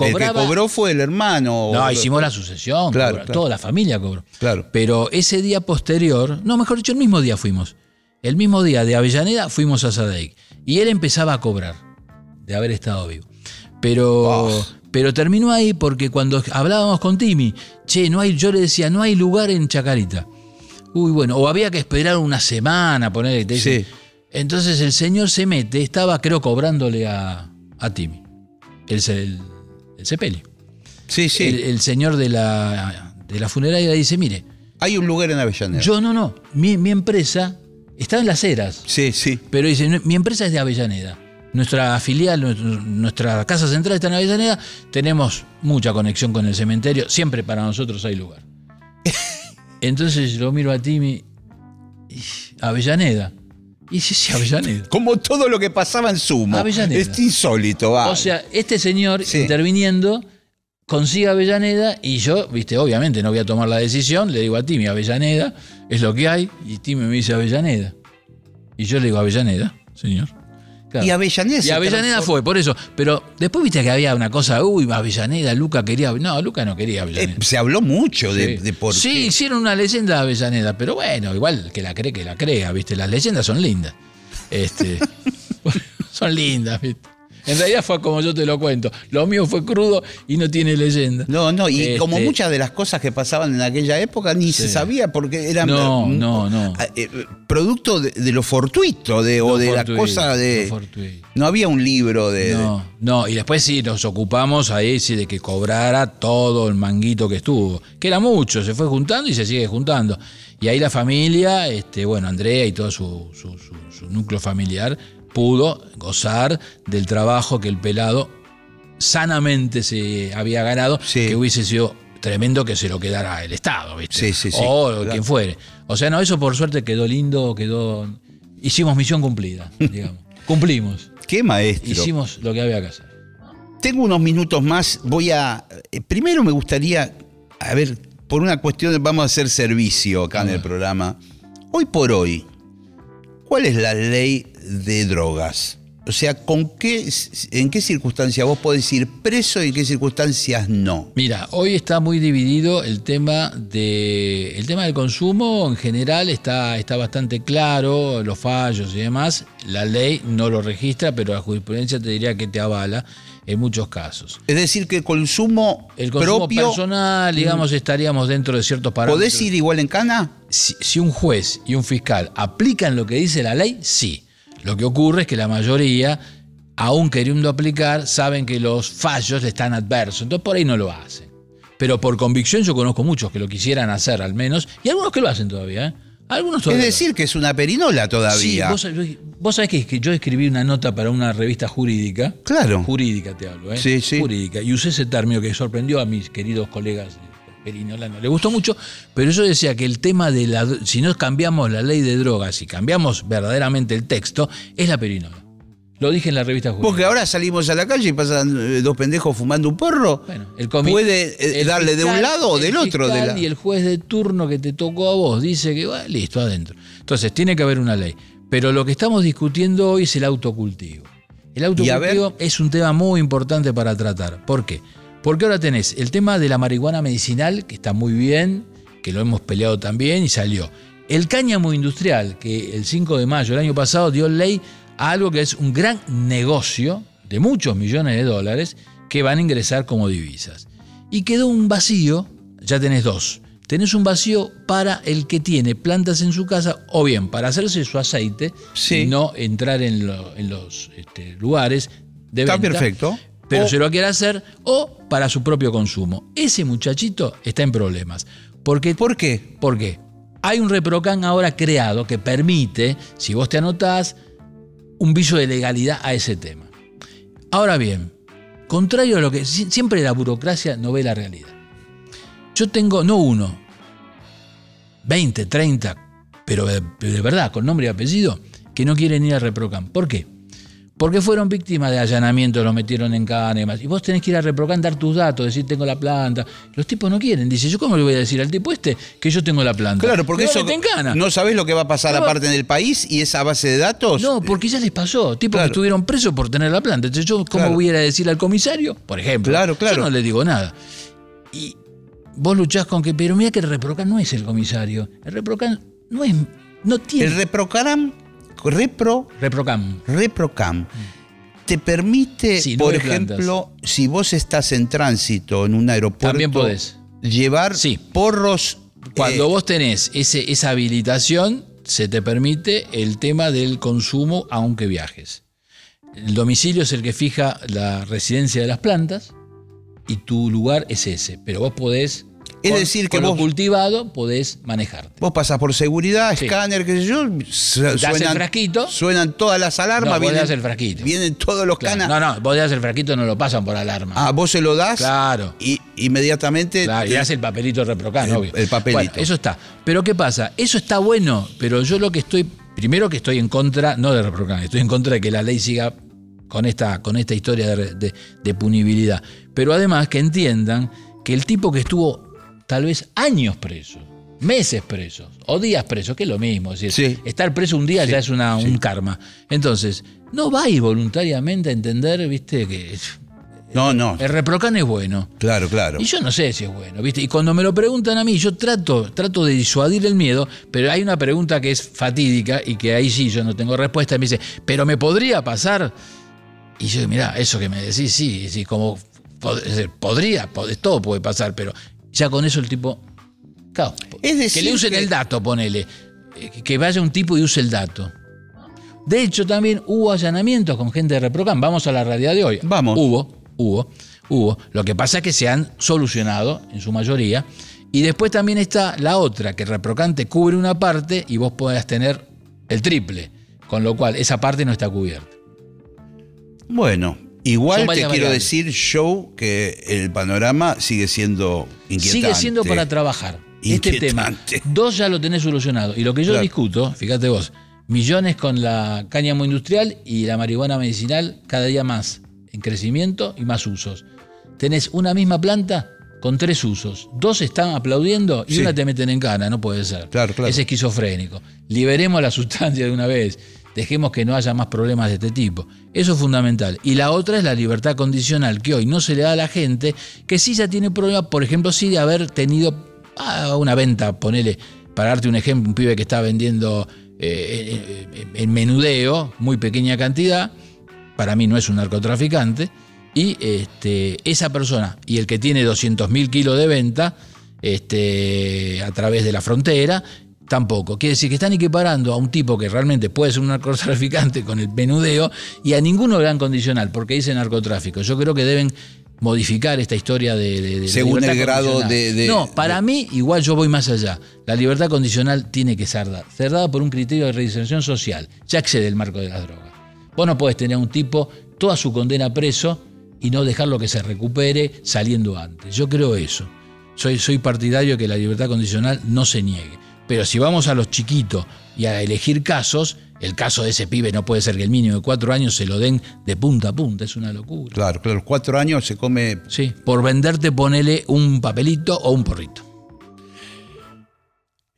El que cobró fue el hermano. No, hicimos la sucesión, Claro, cobró, claro. toda la familia cobró. Claro. Pero ese día posterior, no, mejor dicho, el mismo día fuimos. El mismo día de Avellaneda fuimos a Sadek. Y él empezaba a cobrar de haber estado vivo. Pero, Oh. pero terminó ahí porque cuando hablábamos con Timmy, che, no hay, yo le decía, no hay lugar en Chacarita. Uy, bueno, o había que esperar una semana, poner te dicen. Sí. Entonces el señor se mete, estaba creo cobrándole a, a Timmy. El, el, el sepelio. Sí, sí. El, el señor de la, de la funeraria dice, mire, Hay un lugar en Avellaneda. yo no, no, mi, mi empresa está en Las Heras, Sí, sí. pero dice, "No, mi empresa es de Avellaneda. Nuestra filial, nuestra casa central está en Avellaneda, tenemos mucha conexión con el cementerio, siempre para nosotros hay lugar. Entonces lo miro a Timmy, Avellaneda. Y dice, sí, Avellaneda. Como todo lo que pasaba en Sumo. Avellaneda. Es insólito, va. O sea, este señor Sí. interviniendo consigue Avellaneda y yo, viste, obviamente no voy a tomar la decisión, le digo a Timmy, Avellaneda, es lo que hay, y Timmy me dice Avellaneda. Y yo le digo Avellaneda, señor. Claro. Y Avellaneda. Y Avellaneda fue, por eso. Pero después viste que había una cosa, uy, Avellaneda, Luca quería. No, Luca no quería Eh, Avellaneda. se habló mucho de, Sí. de por Sí, qué. hicieron una leyenda de Avellaneda, pero bueno, igual que la cree, que la crea, ¿viste? Las leyendas son lindas. Este, son lindas, ¿viste? En realidad fue como yo te lo cuento. Lo mío fue crudo y no tiene leyenda. No, no, y Este, como muchas de las cosas que pasaban en aquella época ni se sabía porque eran No, eh, no, no. producto de, de lo fortuito de, o de la fortuito, cosa de no había un libro de, de- No, no, y después sí nos ocupamos ahí sí, de que cobrara todo el manguito que estuvo, que era mucho, se fue juntando y se sigue juntando. Y ahí la familia, este, bueno, Andrea y todo su, su- su- su núcleo familiar pudo gozar del trabajo que el pelado sanamente se había ganado, Sí. que hubiese sido tremendo que se lo quedara el Estado, ¿viste? Sí, sí, sí, O claro. quien fuere. O sea, no, eso por suerte quedó lindo, quedó... Hicimos misión cumplida, digamos. Cumplimos. qué maestro. Hicimos lo que había que hacer. Tengo unos minutos más, voy a eh, primero me gustaría a ver, por una cuestión vamos a hacer servicio acá en el programa. Hoy por hoy, ¿cuál es la ley de drogas? O sea, ¿con qué, ¿en qué circunstancias vos podés ir preso y en qué circunstancias no? Mira, hoy está muy dividido el tema de el tema del consumo en general está, está bastante claro, los fallos y demás. La ley no lo registra, pero la jurisprudencia te diría que te avala en muchos casos. Es decir, que el consumo, El consumo propio, personal, digamos, estaríamos dentro de ciertos parámetros. ¿podés ir igual en cana? si, si un juez y un fiscal aplican lo que dice la ley, sí. Lo que ocurre es que la mayoría, aún queriendo aplicar, saben que los fallos están adversos. Entonces por ahí no lo hacen. Pero por convicción yo conozco muchos que lo quisieran hacer al menos, y algunos que lo hacen todavía. ¿eh? Algunos Es todavía. decir, que es una perinola Sí, todavía. vos, vos sabés que, que yo escribí una nota para una revista jurídica. Claro. Jurídica te hablo, ¿eh? Sí, sí. Jurídica. Y usé ese término que sorprendió a mis queridos colegas de Perinola. Le gustó mucho, pero yo decía que el tema de la. Si no cambiamos la ley de drogas, si cambiamos verdaderamente el texto, es la perinola. Lo dije en la revista jurídica. Porque ahora salimos a la calle y pasan eh, dos pendejos fumando un porro. Bueno, el puede eh, el darle de un lado o el del otro. De la... Y el juez de turno que te tocó a vos dice que, bueno, listo, adentro. Entonces, tiene que haber una ley. Pero lo que estamos discutiendo hoy es el autocultivo. El autocultivo es un tema muy importante para tratar. ¿Por qué? Porque ahora tenés el tema de la marihuana medicinal, que está muy bien, que lo hemos peleado también y salió. El cáñamo industrial, que el 5 de mayo del año pasado dio ley a algo que es un gran negocio de muchos millones de dólares que van a ingresar como divisas. Y quedó un vacío, ya tenés dos. Tenés un vacío para el que tiene plantas en su casa o bien para hacerse su aceite Sí. y no entrar en, lo- en los este, lugares de Está venta, perfecto. Pero O- se lo quiere hacer o para su propio consumo. Ese muchachito está en problemas. Porque, ¿Por qué? ¿Por qué? Hay un reprocan ahora creado que permite, si vos te anotás, un viso de legalidad a ese tema. Ahora bien, contrario a lo que si- siempre la burocracia no ve la realidad. Yo tengo no uno, 20, 30, pero de, de verdad, con nombre y apellido, que no quieren ir al reprocan. ¿Por qué? Porque fueron víctimas de allanamiento, los metieron en cana y demás. Y vos tenés que ir a reprocan, dar tus datos, decir tengo la planta. Los tipos no quieren. Dice, ¿yo cómo le voy a decir al tipo este que yo tengo la planta? Claro, porque eso no sabés lo que va a pasar No. aparte en el país y esa base de datos. No, porque ya les pasó. Tipos Claro. que estuvieron presos por tener la planta. Entonces, ¿yo cómo Claro. voy a ir a decir al comisario? Por ejemplo. Claro, claro. Yo no le digo nada. Y vos luchás con que, pero mira que el reprocan no es el comisario. El reprocan no es. No tiene. El reprocaram, repro, reprocan. reprocam, te permite, Sí, por ejemplo, si vos estás en tránsito en un aeropuerto, También podés. llevar Sí. porros. Cuando eh, vos tenés ese, esa habilitación, se te permite el tema del consumo aunque viajes. El domicilio es el que fija la residencia de las plantas y tu lugar es ese. Pero vos podés, Es con- decir, que con lo vos- cultivado, podés manejarte. Vos pasás por seguridad, Sí. escáner, qué sé yo, su- el suenan, frasquito. suenan todas las alarmas, No, vos le vienen, das el frasquito. vienen todos los Claro. canas. No, no, vos le das el frasquito, no lo pasan por alarma. Ah, vos se lo das Claro. y inmediatamente Claro, y te- hace el papelito reprocan, El- obvio. el papelito. Bueno, eso está. Pero ¿qué pasa? Eso está bueno, pero yo lo que estoy. Primero que estoy en contra, no de reprocan, estoy en contra de que la ley siga con esta, con esta historia de, de punibilidad. Pero además que entiendan que el tipo que estuvo tal vez años preso, meses presos o días presos, que es lo mismo. Es decir, estar preso un día ya es una, un karma. Entonces, no va a ir voluntariamente a entender, viste, que. No, no. El reprocan es bueno. Claro, claro. Y yo no sé si es bueno, ¿viste? Y cuando me lo preguntan a mí, yo trato, trato de disuadir el miedo, pero hay una pregunta que es fatídica y que ahí sí yo no tengo respuesta. Y me dice, ¿pero me podría pasar? Y yo, mira, eso que me decís, sí, sí, como podría, todo puede pasar, pero ya con eso el tipo que le usen el dato, ponele. Eh, que vaya un tipo y use el dato. De hecho, también hubo allanamientos con gente de Reprocan. Vamos a la realidad de hoy. Vamos. Hubo, hubo, hubo. Lo que pasa es que se han solucionado en su mayoría. Y después también está la otra, que Reprocan te cubre una parte y vos podés tener el triple. Con lo cual, esa parte no está cubierta. Bueno, Igual te quiero decir, Show, que el panorama sigue siendo inquietante. Sigue siendo para trabajar este tema. Dos ya lo tenés solucionado. Y lo que yo discuto, fíjate vos, millones con la cáñamo industrial y la marihuana medicinal cada día más en crecimiento y más usos. Tenés una misma planta con tres usos. Dos están aplaudiendo y una te meten en cana, no puede ser. Claro, claro. Es esquizofrénico. Liberemos la sustancia de una vez. Dejemos que no haya más problemas de este tipo. Eso es fundamental. Y la otra es la libertad condicional, que hoy no se le da a la gente, que sí ya tiene problemas, por ejemplo, sí de haber tenido una venta, ponele, para darte un ejemplo, un pibe que está vendiendo eh, en menudeo, muy pequeña cantidad, para mí no es un narcotraficante, y este, esa persona y el que tiene 200.000 kilos de venta este, a través de la frontera, tampoco. Quiere decir que están equiparando a un tipo que realmente puede ser un narcotraficante con el menudeo y a ninguno le dan condicional porque dice narcotráfico. Yo creo que deben modificar esta historia de... Según el grado de, No, para mí igual yo voy más allá. La libertad condicional tiene que ser dada, ser dada por un criterio de reinserción social. Ya excede el marco de las drogas. Vos no podés tener a un tipo toda su condena preso y no dejarlo que se recupere saliendo antes. Yo creo eso. Soy, soy partidario de que la libertad condicional no se niegue. Pero si vamos a los chiquitos y a elegir casos, el caso de ese pibe no puede ser que el mínimo de cuatro años se lo den de punta a punta, es una locura. Claro, claro, cuatro años se come. Sí, por venderte ponele un papelito o un porrito.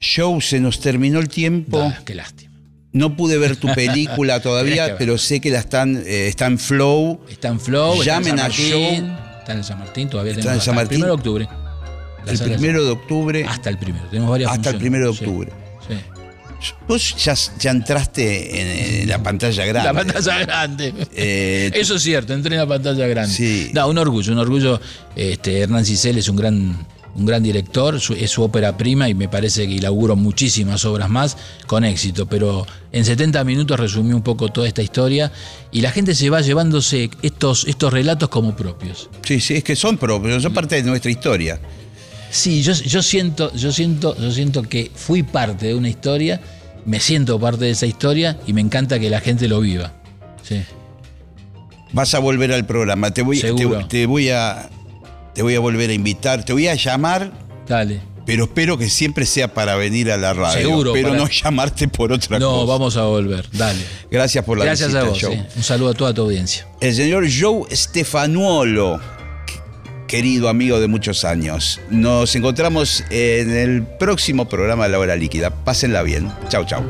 Show, se nos terminó el tiempo. qué lástima. No pude ver tu película todavía, pero sé que la están, eh, está en Flow. Está en Flow, Llamen a Show. Está en San Martín, todavía tenemos está en San Martín. el primero de octubre. El primero de octubre. Hasta el primero, tenemos varias Hasta el primero de octubre. sí. Vos ya, entraste en, la pantalla grande. La pantalla grande. Eh, Eso es cierto, entré en la pantalla grande. Sí. un orgullo, un orgullo. Este, Hernán Cicel es un gran, un gran director, es su ópera prima y me parece que inauguró muchísimas obras más con éxito. Pero en 70 minutos resumí un poco toda esta historia y la gente se va llevándose estos, estos relatos como propios. Sí, sí, es que son propios, son parte de nuestra historia. Sí, yo, yo, siento, yo, siento, yo siento que fui parte de una historia, me siento parte de esa historia y me encanta que la gente lo viva. Sí. Vas a volver al programa, te voy, te, voy a te voy a volver a invitar, te voy a llamar. Dale. Pero espero que siempre sea para venir a la radio. Seguro. Pero no llamarte por otra cosa. No, vamos a volver. Dale. Gracias por la Gracias a vos. Un saludo a toda tu audiencia. El señor Joe Stefanuolo querido amigo de muchos años. Nos encontramos en el próximo programa de La Hora Líquida. Pásenla bien. Chau, chau.